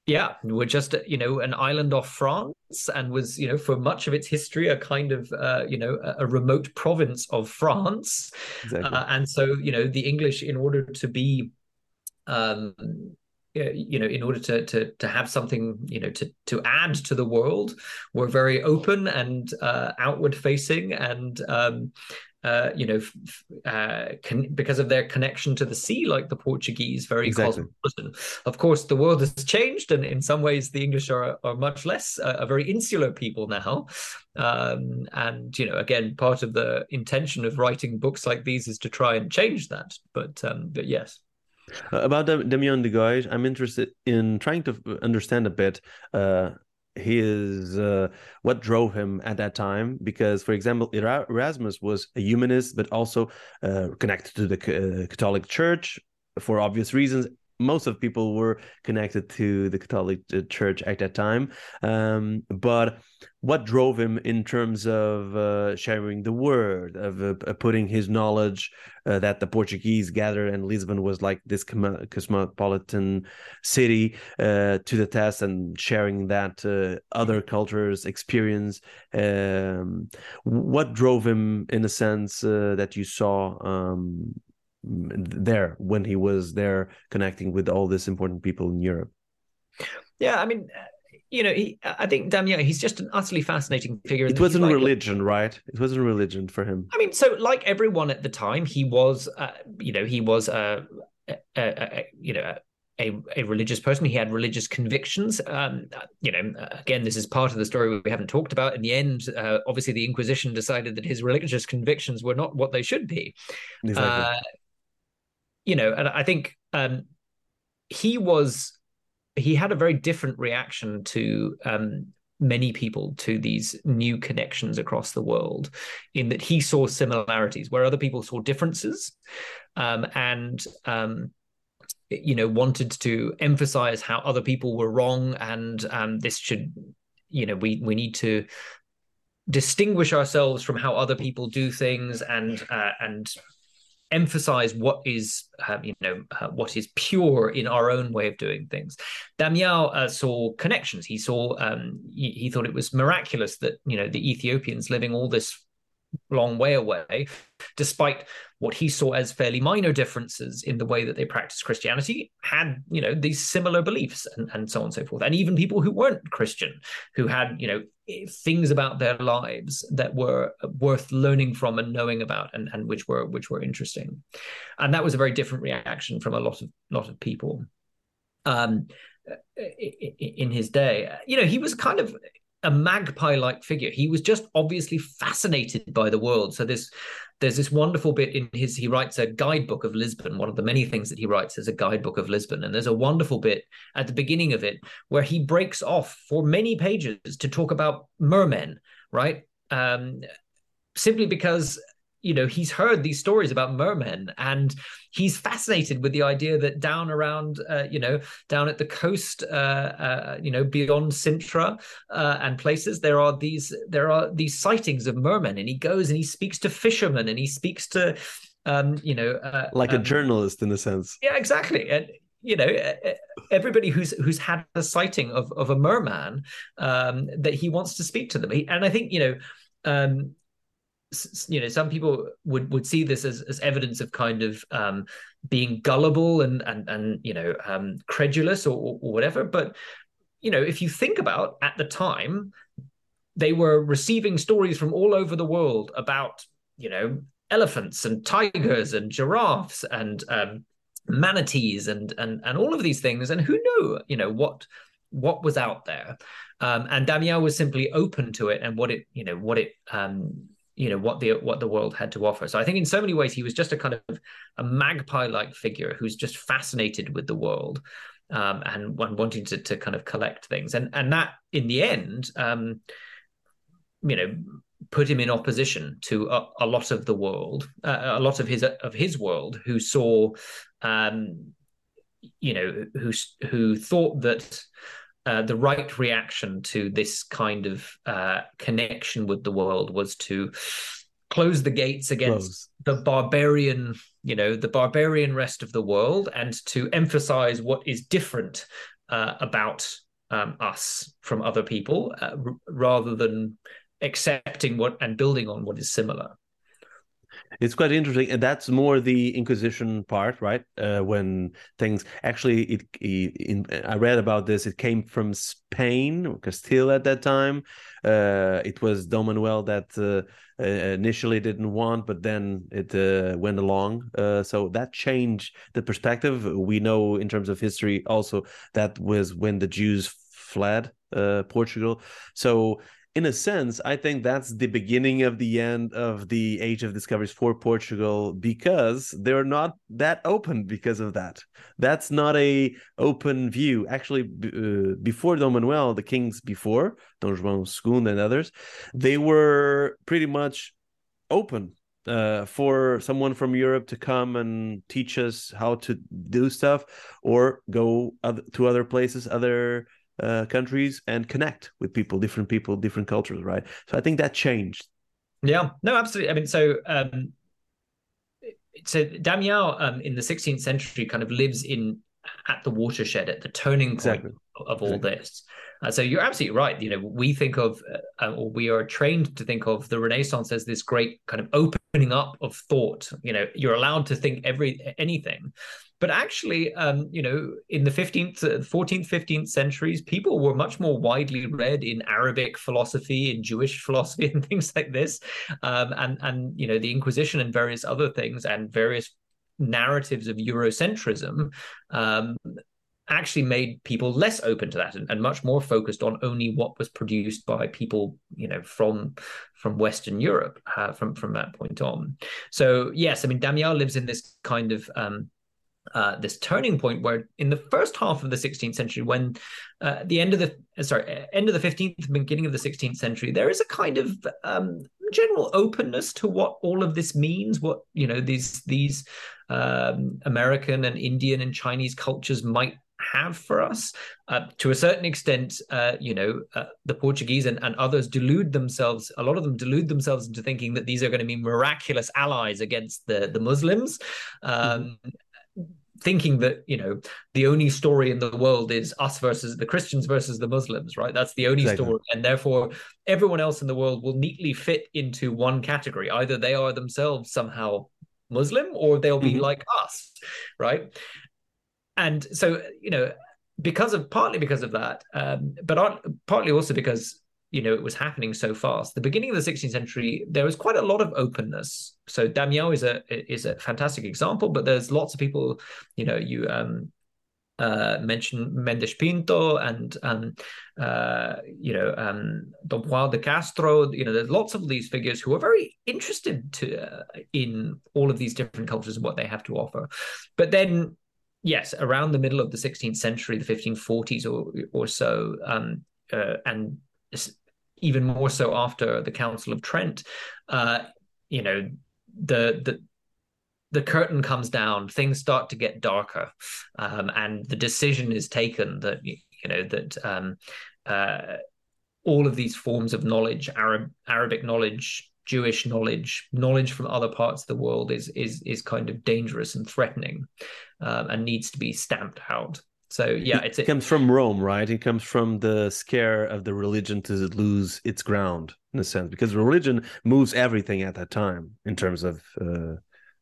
Yeah, we're just you know an island off France, and was you know for much of its history a kind of uh, you know a, a, remote province of France, exactly. Uh, and so you know the English, in order to be um, you know in order to to to have something you know to to add to the world we're very open and uh, outward facing and um, uh, you know, uh, can, because of their connection to the sea, like the Portuguese, very exactly. cosmopolitan. Of course, the world has changed, and in some ways, the English are are much less uh, a very insular people now. Um, and you know, again, part of the intention of writing books like these is to try and change that. But um, but yes. Uh, about Damião de Góis, I'm interested in trying to understand a bit uh, his uh, what drove him at that time. Because, for example, Erasmus was a humanist, but also uh, connected to the uh, Catholic Church for obvious reasons, most of people were connected to the Catholic uh, Church at that time. Um, but what drove him in terms of uh, sharing the word, of uh, putting his knowledge uh, that the Portuguese gathered and Lisbon was like this cosmopolitan city uh, to the test and sharing that uh, other cultures experience? Um, what drove him, in a sense, that you saw um, there when he was there connecting with all these important people in Europe. Yeah, I mean, you know, he, I think Damião, he's just an utterly fascinating figure. It wasn't like, religion, right? It wasn't religion for him. I mean, so like everyone at the time, he was, uh, you know, he was a, a, a you know, a, a religious person. He had religious convictions. Um, you know, again, this is part of the story we haven't talked about. In the end, uh, obviously, the Inquisition decided that his religious convictions were not what they should be. Exactly. Uh, you know, and I think um, he was he had a very different reaction to um, many people to these new connections across the world, in that he saw similarities where other people saw differences, um, and um, you know wanted to emphasize how other people were wrong, and um, this should you know we we need to distinguish ourselves from how other people do things and uh, and emphasize what is uh, you know uh, what is pure in our own way of doing things Damião uh, saw connections he saw um, he, he, thought it was miraculous that you know the ethiopians living all this long way away, despite what he saw as fairly minor differences in the way that they practiced Christianity, had, you know, these similar beliefs and, and so on and so forth. And even people who weren't Christian, who had, you know, things about their lives that were worth learning from and knowing about and, and which were which were interesting. And that was a very different reaction from a lot of lot of people. Um, in his day. You know, he was kind of a magpie-like figure. He was just obviously fascinated by the world. So there's there's this wonderful bit in his he writes a guidebook of Lisbon. One of the many things that he writes is a guidebook of Lisbon, and there's a wonderful bit at the beginning of it where he breaks off for many pages to talk about mermen, right? Um, simply because you know he's heard these stories about mermen and he's fascinated with the idea that down around uh, you know down at the coast uh, uh, you know beyond sintra uh, and places there are these there are these sightings of mermen and he goes and he speaks to fishermen and he speaks to um, you know uh, like a um, journalist in a sense. Yeah exactly. And you know everybody who's who's had a sighting of of a merman um, that he wants to speak to them. And i think you know um, you know some people would would see this as, as evidence of kind of um, being gullible and and and you know um, credulous or, or whatever. But you know if you think about at the time they were receiving stories from all over the world about you know elephants and tigers and giraffes and um, manatees and and and all of these things. And who knew you know what what was out there? Um, and Damião was simply open to it and what it you know what it um, you know what the what the world had to offer. So i think in so many ways he was just a kind of a magpie like figure who's just fascinated with the world um, and, and wanting to, to kind of collect things. And and that in the end um, you know put him in opposition to a, a lot of the world uh, a lot of his of his world who saw um, you know who who thought that uh, the right reaction to this kind of uh, connection with the world was to close the gates against close. the barbarian, you know, the barbarian rest of the world, and to emphasize what is different uh, about um, us from other people, uh, r- rather than accepting what and building on what is similar it's quite interesting and that's more the inquisition part right? Uh, when things actually it, it, in, i read about this it came from spain castile at that time. Uh, it was dom manuel that uh, uh initially didn't want but then it uh, went along. Uh, so that changed the perspective. We know in terms of history also that was when the jews fled portugal. So in a sense, I think that's the beginning of the end of the age of discoveries for Portugal because they're not that open because of that. That's not a open view. Actually, uh, before Dom Manuel, the kings before Dom João II and others, they were pretty much open uh, for someone from Europe to come and teach us how to do stuff or go other, to other places, other uh, countries and connect with people, different people, different cultures, right? So I think that changed. Yeah, no, absolutely. I mean, so um, so Damião um, in the 16th century kind of lives in at the watershed, at the turning point exactly. Of all this. Uh, so you're absolutely right. You know, we think of, uh, or we are trained to think of the Renaissance as this great kind of opening up of thought. You know, you're allowed to think every anything, but actually, um, you know, in the 15th, 14th, 15th centuries, people were much more widely read in Arabic philosophy, in Jewish philosophy, and things like this, um, and and you know, the Inquisition and various other things, and various narratives of Eurocentrism. Um, actually made people less open to that and, and, much more focused on only what was produced by people you know from from western europe uh, from from that point on. So yes i mean damião lives in this kind of um, uh, this turning point where in the first half of the 16th century when uh, the end of the uh, sorry end of the 15th beginning of the 16th century there is a kind of um, general openness to what all of this means what you know these these um, american and indian and chinese cultures might have for us. Uh, to a certain extent uh, you know uh, the portuguese and, and others delude themselves a lot of them delude themselves into thinking that these are going to be miraculous allies against the the muslims um, mm thinking that you know the only story in the world is us versus the christians versus the muslims right? That's the only exactly. story and therefore everyone else in the world will neatly fit into one category. Either they are themselves somehow muslim or they'll be mm-hmm. like us right and so you know because of partly because of that um, but partly also because you know it was happening so fast. The beginning of the 16th century, there was quite a lot of openness. So Damião is a is a fantastic example, but there's lots of people. You know, you um, uh, mentioned Mendes Pinto and um, uh, you know um, Dom João de Castro. You know, there's lots of these figures who are very interested to uh, in all of these different cultures and what they have to offer. But then, yes, around the middle of the 16th century, the 1540s or or so, um, uh, and even more so after the Council of Trent, uh, you know, the the the curtain comes down, things start to get darker, um, and the decision is taken that you know that um, uh, all of these forms of knowledge, Arab Arabic knowledge, Jewish knowledge, knowledge from other parts of the world is is is kind of dangerous and threatening, um, and needs to be stamped out. So yeah, it, it comes from Rome, right? It comes from the scare of the religion to lose its ground in a sense, because religion moves everything at that time in terms of uh,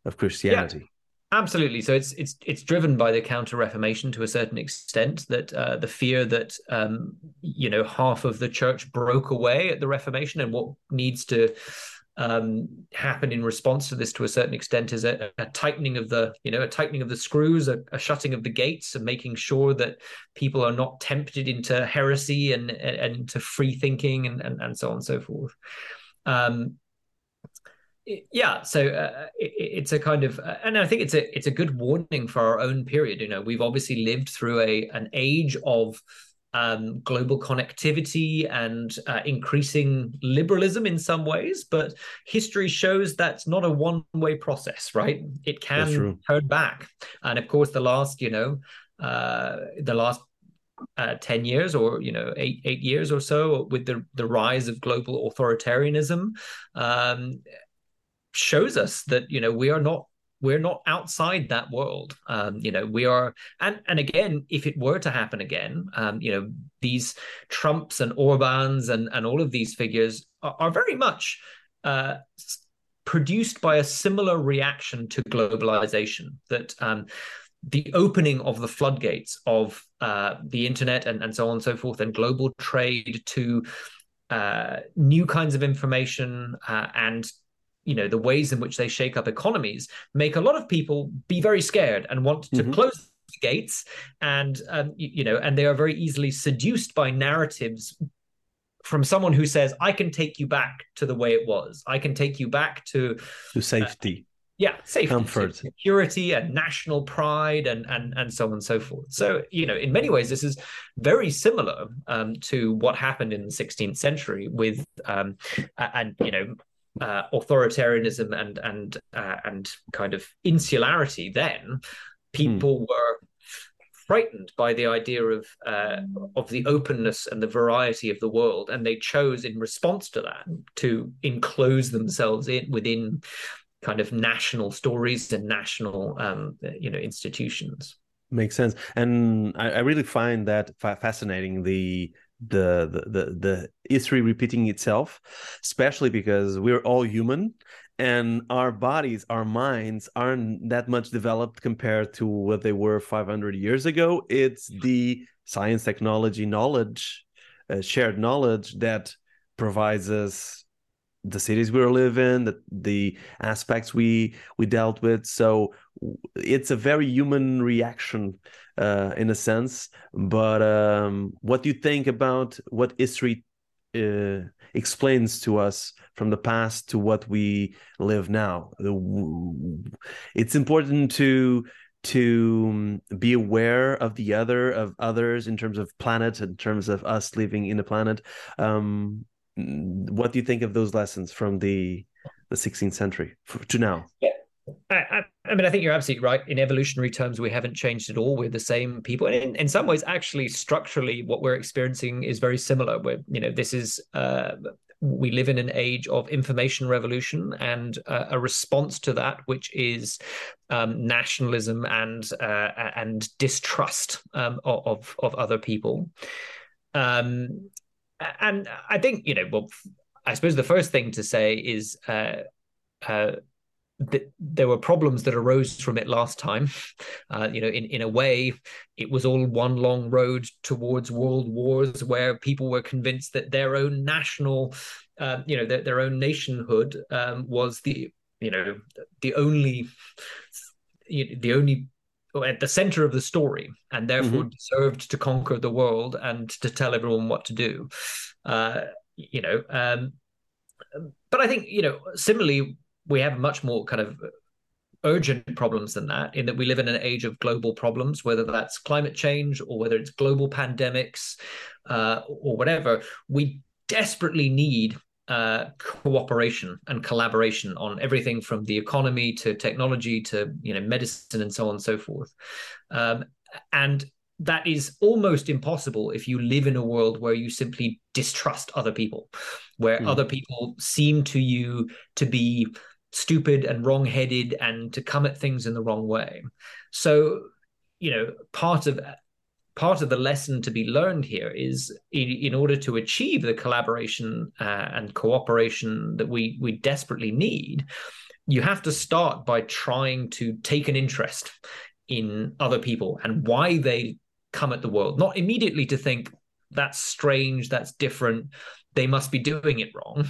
of Christianity. Yeah. Absolutely. So it's it's it's driven by the Counter Reformation to a certain extent. That uh, the fear that um, you know half of the church broke away at the Reformation, and what needs to um, happen in response to this to a certain extent is a, a, tightening of the you know a tightening of the screws a, a, shutting of the gates and making sure that people are not tempted into heresy and and, and into free thinking and, and and so on and so forth. Um, yeah so uh, it, it's a kind of uh, and i think it's a it's a good warning for our own period. You know we've obviously lived through a an age of um, global connectivity and uh, increasing liberalism in some ways, but history shows that's not a one-way process, right? It can turn back, and of course, the last, you know, uh, the last uh, 10 years or you know eight eight years or so with the the rise of global authoritarianism um, shows us that you know we are not we're not outside that world. Um, you know we are and and again if it were to happen again um, you know these trumps and orbans and and all of these figures are, are very much uh, produced by a similar reaction to globalization that um, the opening of the floodgates of uh, the internet and, and so on and so forth and global trade to uh, new kinds of information uh, and you know the ways in which they shake up economies make a lot of people be very scared and want to mm-hmm. close the gates. And um, you, you know and they are very easily seduced by narratives from someone who says i can take you back to the way it was. I can take you back to to safety. uh, yeah safety comfort. security and national pride and and and so on and so forth. So you know in many ways this is very similar um, to what happened in the 16th century with um, and you know uh, authoritarianism and and uh, and kind of insularity, then people hmm. were frightened by the idea of uh, of the openness and the variety of the world, and they chose in response to that to enclose themselves in within kind of national stories and national um, you know institutions. Makes sense, and I, I really find that fascinating. The the, the the history repeating itself especially because we're all human and our bodies our minds aren't that much developed compared to what they were 500 years ago. It's the science technology knowledge uh, shared knowledge that provides us the cities we live in the, the aspects we we dealt with. So it's a very human reaction uh, in a sense. But um, what do you think about what history uh, explains to us from the past to what we live now? It's important to to um, be aware of the other of others in terms of planet in terms of us living in the planet um, what do you think of those lessons from the the 16th century to now yeah I, I, mean, I think you're absolutely right. In evolutionary terms, we haven't changed at all. We're the same people, and in, in some ways, actually, structurally, what we're experiencing is very similar. Where you know, this is uh, we live in an age of information revolution and uh, a response to that, which is um, nationalism and uh, and distrust um, of of other people. Um, and I think you know, well, I suppose the first thing to say is. Uh, uh th- there were problems that arose from it last time. Uh, you know, in, in a way, it was all one long road towards world wars where people were convinced that their own national, uh, you know, their, their own nationhood um, was the, you know, the only, the only at the center of the story and therefore mm-hmm. deserved to conquer the world and to tell everyone what to do. Uh, you know, um, but I think, you know, similarly, we have much more kind of urgent problems than that in that we live in an age of global problems whether that's climate change or whether it's global pandemics uh, or whatever we desperately need uh, cooperation and collaboration on everything from the economy to technology to you know medicine and so on and so forth um, and that is almost impossible if you live in a world where you simply distrust other people where mm. other people seem to you to be stupid and wrong-headed and to come at things in the wrong way so you know part of part of the lesson to be learned here is in, in order to achieve the collaboration uh, and cooperation that we we desperately need you have to start by trying to take an interest in other people and why they come at the world not immediately to think that's strange that's different they must be doing it wrong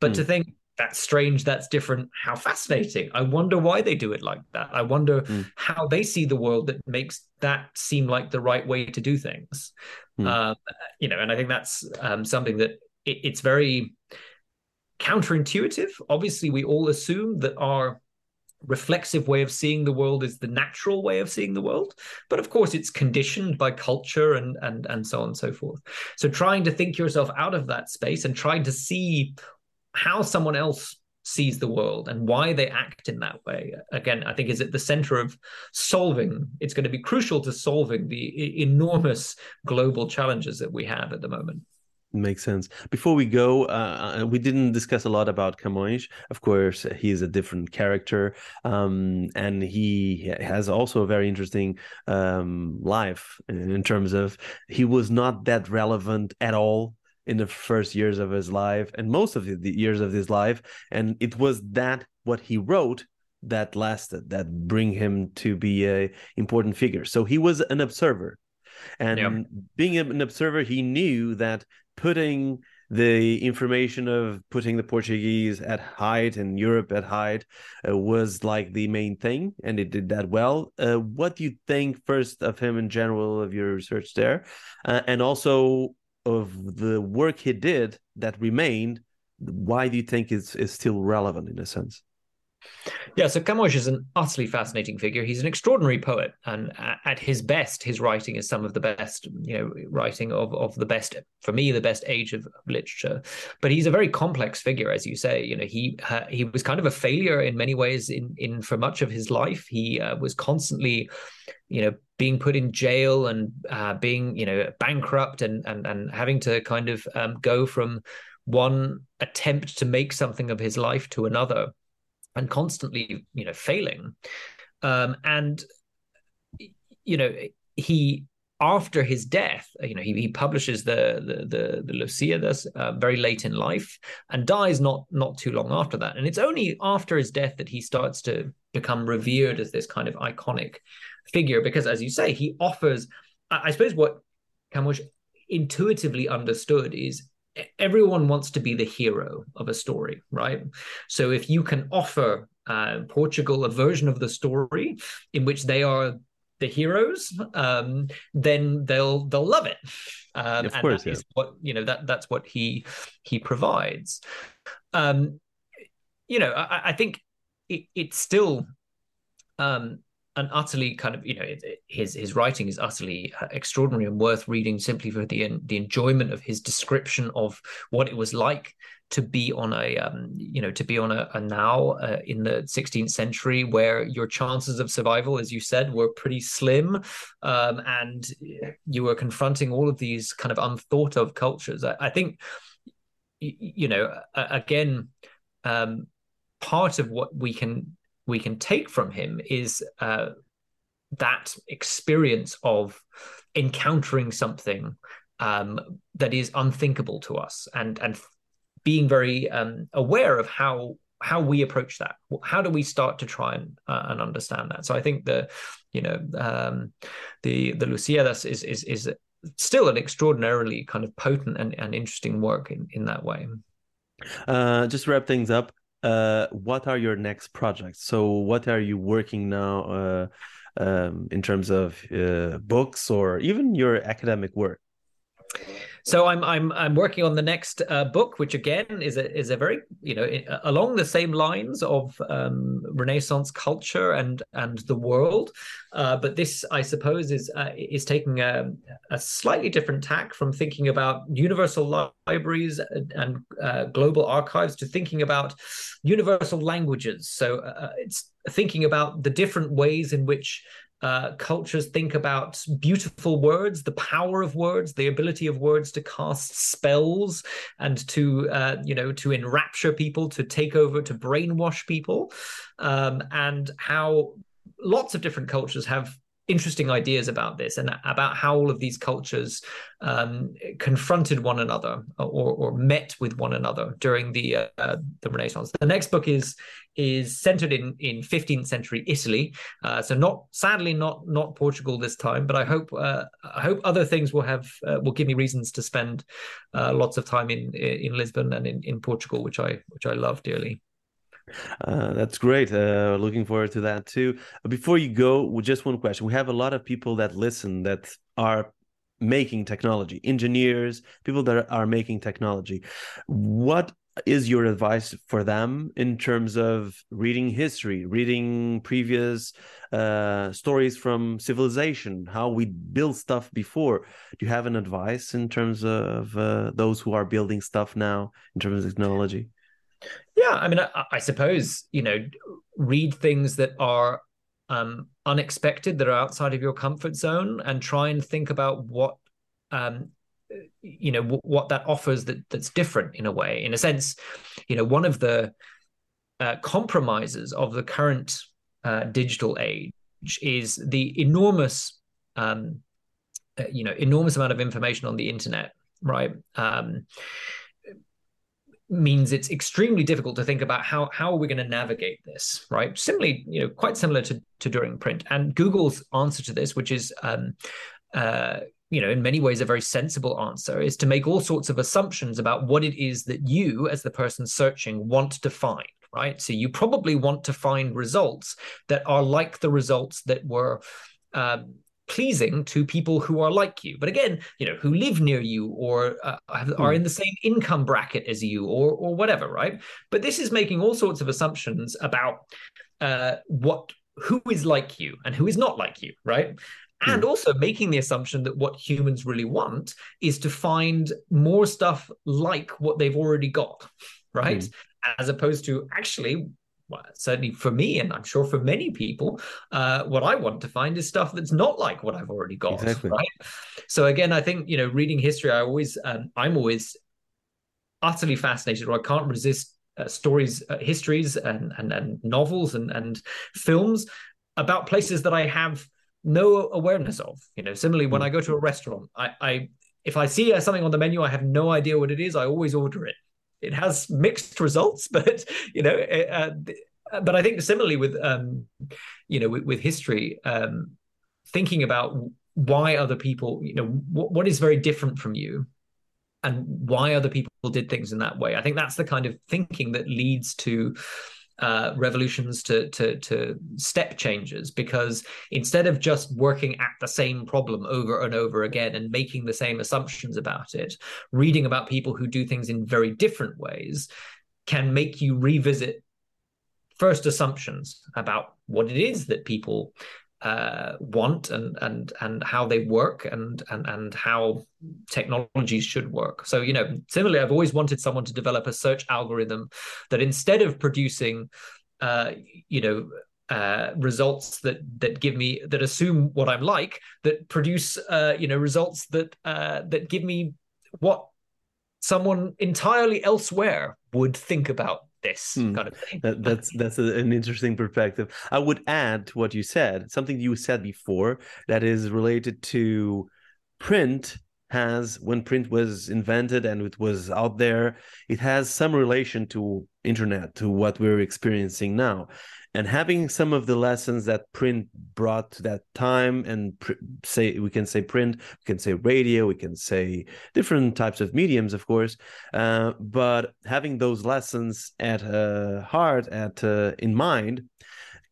but mm. to think that's strange. That's different. How fascinating. I wonder why they do it like that. I wonder mm. how they see the world that makes that seem like the right way to do things. Mm. um, you know and i think that's um, something that it, it's very counterintuitive. Obviously we all assume that our reflexive way of seeing the world is the natural way of seeing the world. But of course it's conditioned by culture and and and so on and so forth. So trying to think yourself out of that space and trying to see how someone else sees the world and why they act in that way again i think is at the center of solving it's going to be crucial to solving the enormous global challenges that we have at the moment Makes sense. Before we go, uh, uh, we didn't discuss a lot about Camões. Of course, he is a different character, um, and he has also a very interesting um, life in terms of he was not that relevant at all in the first years of his life and most of the years of his life, and it was that what he wrote that lasted, that bring him to be a important figure. So he was an observer and yeah. being an observer he knew that putting the information of putting the Portuguese at height and Europe at height uh, was like the main thing, and it did that well. Uh, what do you think first of him in general of your research there, uh, and also of the work he did that remained? Why do you think it's is still relevant in a sense? Yeah, so Camões is an utterly fascinating figure. He's an extraordinary poet, and at his best, his writing is some of the best, you know, writing of of the best for me, the best age of literature. But he's a very complex figure, as you say. You know, he uh, he was kind of a failure in many ways in in for much of his life. He uh, was constantly, you know, being put in jail and uh, being you know bankrupt and and and having to kind of um, go from one attempt to make something of his life to another and constantly, you know, failing. Um, and you know, he after his death, you know, he, he publishes the the the, the uh, very late in life and dies not not too long after that. And it's only after his death that he starts to become revered as this kind of iconic figure, because as you say, he offers. I, I suppose what Camões intuitively understood is everyone wants to be the hero of a story, right? So if you can offer uh, Portugal a version of the story in which they are the heroes, um, then they'll they'll love it. Um, of course, yeah. what you know that that's what he he provides. Um, you know, I, I think it, it's still um, an utterly kind of you know his his writing is utterly uh, extraordinary and worth reading simply for the the enjoyment of his description of what it was like to be on a um, you know to be on a, a nau uh, in the 16th century where your chances of survival as you said were pretty slim um, and you were confronting all of these kind of unthought of cultures. I, I think you know again um, part of what we can we can take from him is uh, that experience of encountering something um, that is unthinkable to us and and being very um, aware of how how we approach that. How do we start to try and uh, and understand that? So i think the you know um, the the Lusíadas is is is still an extraordinarily kind of potent and, and interesting work in in that way. Uh, just wrap things up uh, what are your next projects? So, what are you working now uh, um, in terms of uh, books or even your academic work? So I'm I'm I'm working on the next uh, book, which again is a is a very you know along the same lines of um, Renaissance culture and and the world, uh, but this I suppose is uh, is taking a, a slightly different tack from thinking about universal libraries and uh, global archives to thinking about universal languages. So uh, it's thinking about the different ways in which uh, cultures think about beautiful words, the power of words, the ability of words to cast spells and to, uh, you know, to enrapture people, to take over, to brainwash people, um, and how lots of different cultures have interesting ideas about this and about how all of these cultures um, confronted one another or, or, met with one another during the uh, the Renaissance. The next book is is centered in in 15th century Italy, uh, so not sadly not not Portugal this time, but I hope uh, I hope other things will have uh, will give me reasons to spend uh, lots of time in in Lisbon and in, in Portugal, which I which I love dearly. Uh, that's great. Uh, looking forward to that too. Before you go, just one question. We have a lot of people that listen that are making technology, engineers, people that are making technology. What is your advice for them in terms of reading history, reading previous uh, stories from civilization, how we built stuff before? Do you have an advice in terms of uh, those who are building stuff now in terms of technology? Yeah, I mean, I, I suppose you know, read things that are um, unexpected, that are outside of your comfort zone, and try and think about what um, you know w- what that offers that that's different in a way. In a sense, you know, one of the uh, compromises of the current uh, digital age is the enormous, um, uh, you know, enormous amount of information on the internet, right? Um, means it's extremely difficult to think about how how are we going to navigate this right? Simply you know quite similar to to during print. And google's answer to this which is um uh you know in many ways a very sensible answer is to make all sorts of assumptions about what it is that you as the person searching want to find right? So you probably want to find results that are like the results that were um, pleasing to people who are like you. But again you know who live near you or uh, are in the same income bracket as you or or whatever right? But this is making all sorts of assumptions about uh, what who is like you and who is not like you right? And also making the assumption that what humans really want is to find more stuff like what they've already got right? Mm. as opposed to actually well, certainly for me, and I'm sure for many people, uh, what I want to find is stuff that's not like what I've already got. Exactly. Right. So again, I think you know, reading history, I always, um, I'm always utterly fascinated, or I can't resist uh, stories, uh, histories, and, and and novels and and films about places that I have no awareness of. You know, similarly, when hmm. I go to a restaurant, I, I if I see something on the menu, I have no idea what it is. I always order it it has mixed results, but you know, uh, but I think similarly with um, you know with, with history, um, thinking about why other people, you know, what is very different from you, and why other people did things in that way. I think that's the kind of thinking that leads to uh, revolutions to, to to step changes because instead of just working at the same problem over and over again and making the same assumptions about it, reading about people who do things in very different ways can make you revisit first assumptions about what it is that people uh, want and and and how they work and and and how technologies should work. So you know, similarly, I've always wanted someone to develop a search algorithm that instead of producing, uh, you know. Uh, results that that give me that assume what I'm like that produce uh, you know results that uh, that give me what someone entirely elsewhere would think about this hmm. kind of thing. That, that's that's a, an interesting perspective. I would add to what you said, something you said before that is related to print has when print was invented and it was out there it has some relation to internet to what we're experiencing now and having some of the lessons that print brought to that time and pr- say we can say print we can say radio we can say different types of mediums of course uh, but having those lessons at uh, heart at uh, in mind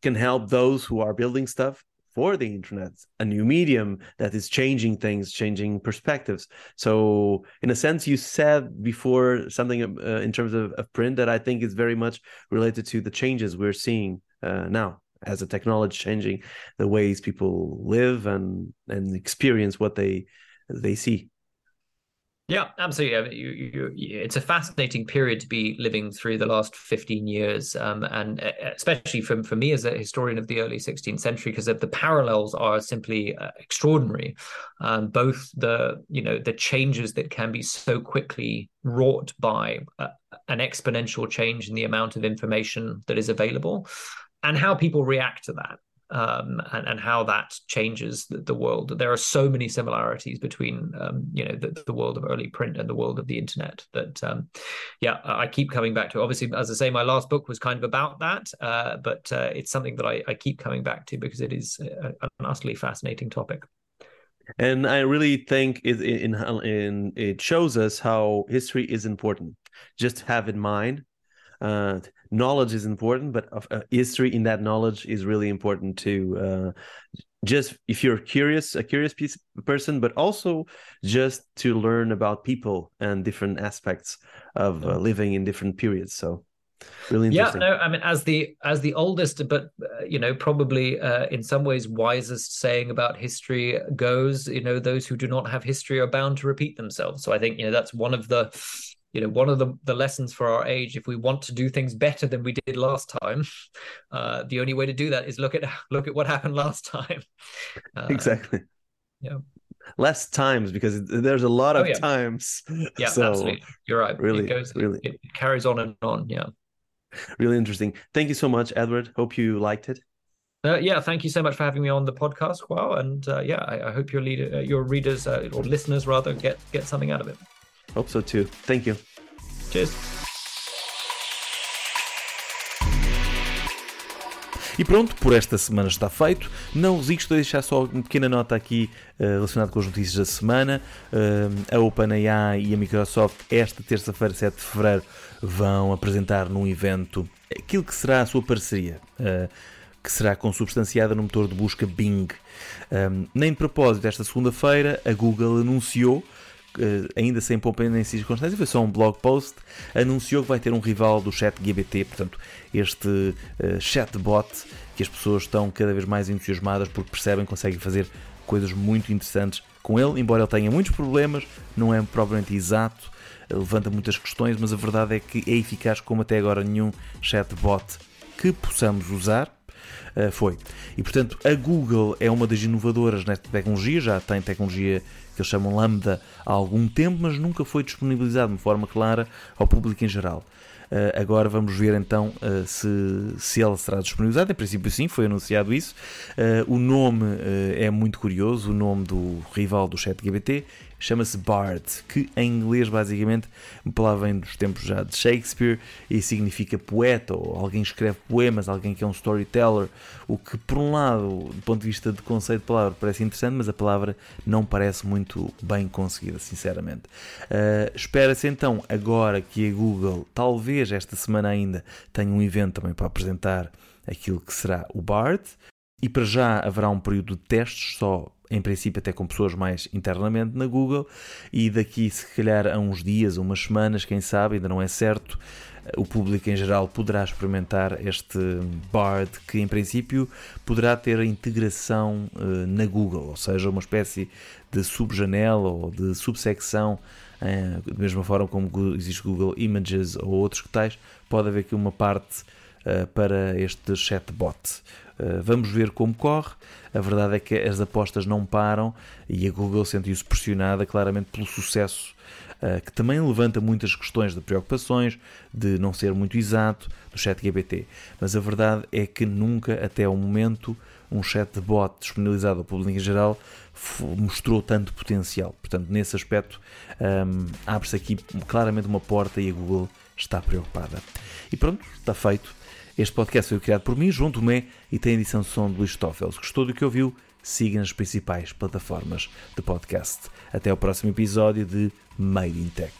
can help those who are building stuff for the internet a new medium that is changing things changing perspectives. So in a sense you said before something uh, in terms of, of, print that i think is very much related to the changes we're seeing uh, now as a technology changing the ways people live and and experience what they they see yeah, absolutely. You, you, it's a fascinating period to be living through the last 15 years, um, and uh, especially for, for me as a historian of the early 16th century, because the parallels are simply uh, extraordinary. Um, both the you know the changes that can be so quickly wrought by uh, an exponential change in the amount of information that is available, and how people react to that um, and, and how that changes the, the, world. There are so many similarities between, um, you know, the, the, world of early print and the world of the internet that, um, yeah, I keep coming back to. Obviously, as I say, my last book was kind of about that, uh, but uh, it's something that I, I, keep coming back to because it is a, an utterly fascinating topic. And I really think it, in, in, it shows us how history is important. Just have in mind uh, knowledge is important, but uh, history in that knowledge is really important too. Uh, just if you're curious, a curious piece, person, but also just to learn about people and different aspects of uh, living in different periods. So really interesting. Yeah, no, I mean, as the as the oldest, but uh, you know, probably uh, in some ways wisest saying about history goes, you know, those who do not have history are bound to repeat themselves. So I think you know that's one of the you know one of the, the lessons for our age if we want to do things better than we did last time uh, the only way to do that is look at look at what happened last time. Uh, exactly. yeah. Less times because there's a lot of oh, yeah. times. Yeah so absolutely. You're right. Really it goes really. it, it carries on and on yeah. Really interesting. Thank you so much edward. Hope you liked it. Uh, yeah, thank you so much for having me on the podcast, Wow, and uh, yeah, I, I, hope your leader, uh, your readers uh, or listeners rather, get get something out of it. Hope so too. Thank you. Cheers. E pronto, por esta semana está feito. Não resisto a deixar só uma pequena nota aqui uh, relacionada com as notícias da semana. Uh, a OpenAI e a Microsoft, esta terça-feira, 7 de fevereiro, vão apresentar num evento aquilo que será a sua parceria. Uh, que será consubstanciada no motor de busca Bing. Um, nem de propósito, esta segunda-feira, a Google anunciou Uh, ainda sem pompa nem circunstância, foi só um blog post, anunciou que vai ter um rival do chat GBT, portanto, este uh, chatbot que as pessoas estão cada vez mais entusiasmadas porque percebem que conseguem fazer coisas muito interessantes com ele, embora ele tenha muitos problemas, não é propriamente exato, levanta muitas questões, mas a verdade é que é eficaz como até agora nenhum chatbot que possamos usar. Uh, foi. E portanto, a Google é uma das inovadoras nesta tecnologia, já tem tecnologia que eles chamam Lambda há algum tempo, mas nunca foi disponibilizado de forma clara ao público em geral. Uh, agora vamos ver então uh, se, se ela será disponibilizada. Em princípio, sim, foi anunciado isso. Uh, o nome é muito curioso: o nome do rival do ChatGPT chama-se Bard, que em inglês basicamente uma palavra vem dos tempos já de Shakespeare e significa poeta, ou alguém escreve poemas, alguém que é um storyteller, o que por um lado, do ponto de vista de conceito de palavra, parece interessante, mas a palavra não parece muito bem conseguida, sinceramente. Uh, Espera-se então agora que a Google, talvez esta semana ainda, tenha um evento também para apresentar aquilo que será o Bard, e para já haverá um período de testes só em princípio até com pessoas mais internamente na Google, e daqui se calhar a uns dias, umas semanas, quem sabe, ainda não é certo, o público em geral poderá experimentar este Bard, que em princípio poderá ter integração uh, na Google, ou seja, uma espécie de subjanela ou de subsecção, uh, da mesma forma como existe Google Images ou outros que tais, pode haver aqui uma parte uh, para este chatbot. Eh, vamos ver como corre. A verdade é que as apostas não param e a Google sentiu-se pressionada claramente pelo sucesso, uh, que também levanta muitas questões de preocupações, de não ser muito exato, do ChatGPT. Mas a verdade é que nunca, até o momento, um chatbot disponibilizado ao público em geral mostrou tanto potencial. Portanto, nesse aspecto, um, ehm, abre-se aqui claramente uma porta e a Google está preocupada. E pronto, está feito. Este podcast foi criado por mim, João Tomé, e tem edição de som de Luís Toffel. Se gostou do que ouviu, siga nas principais plataformas de podcast. Até ao próximo episódio de Made in Tech.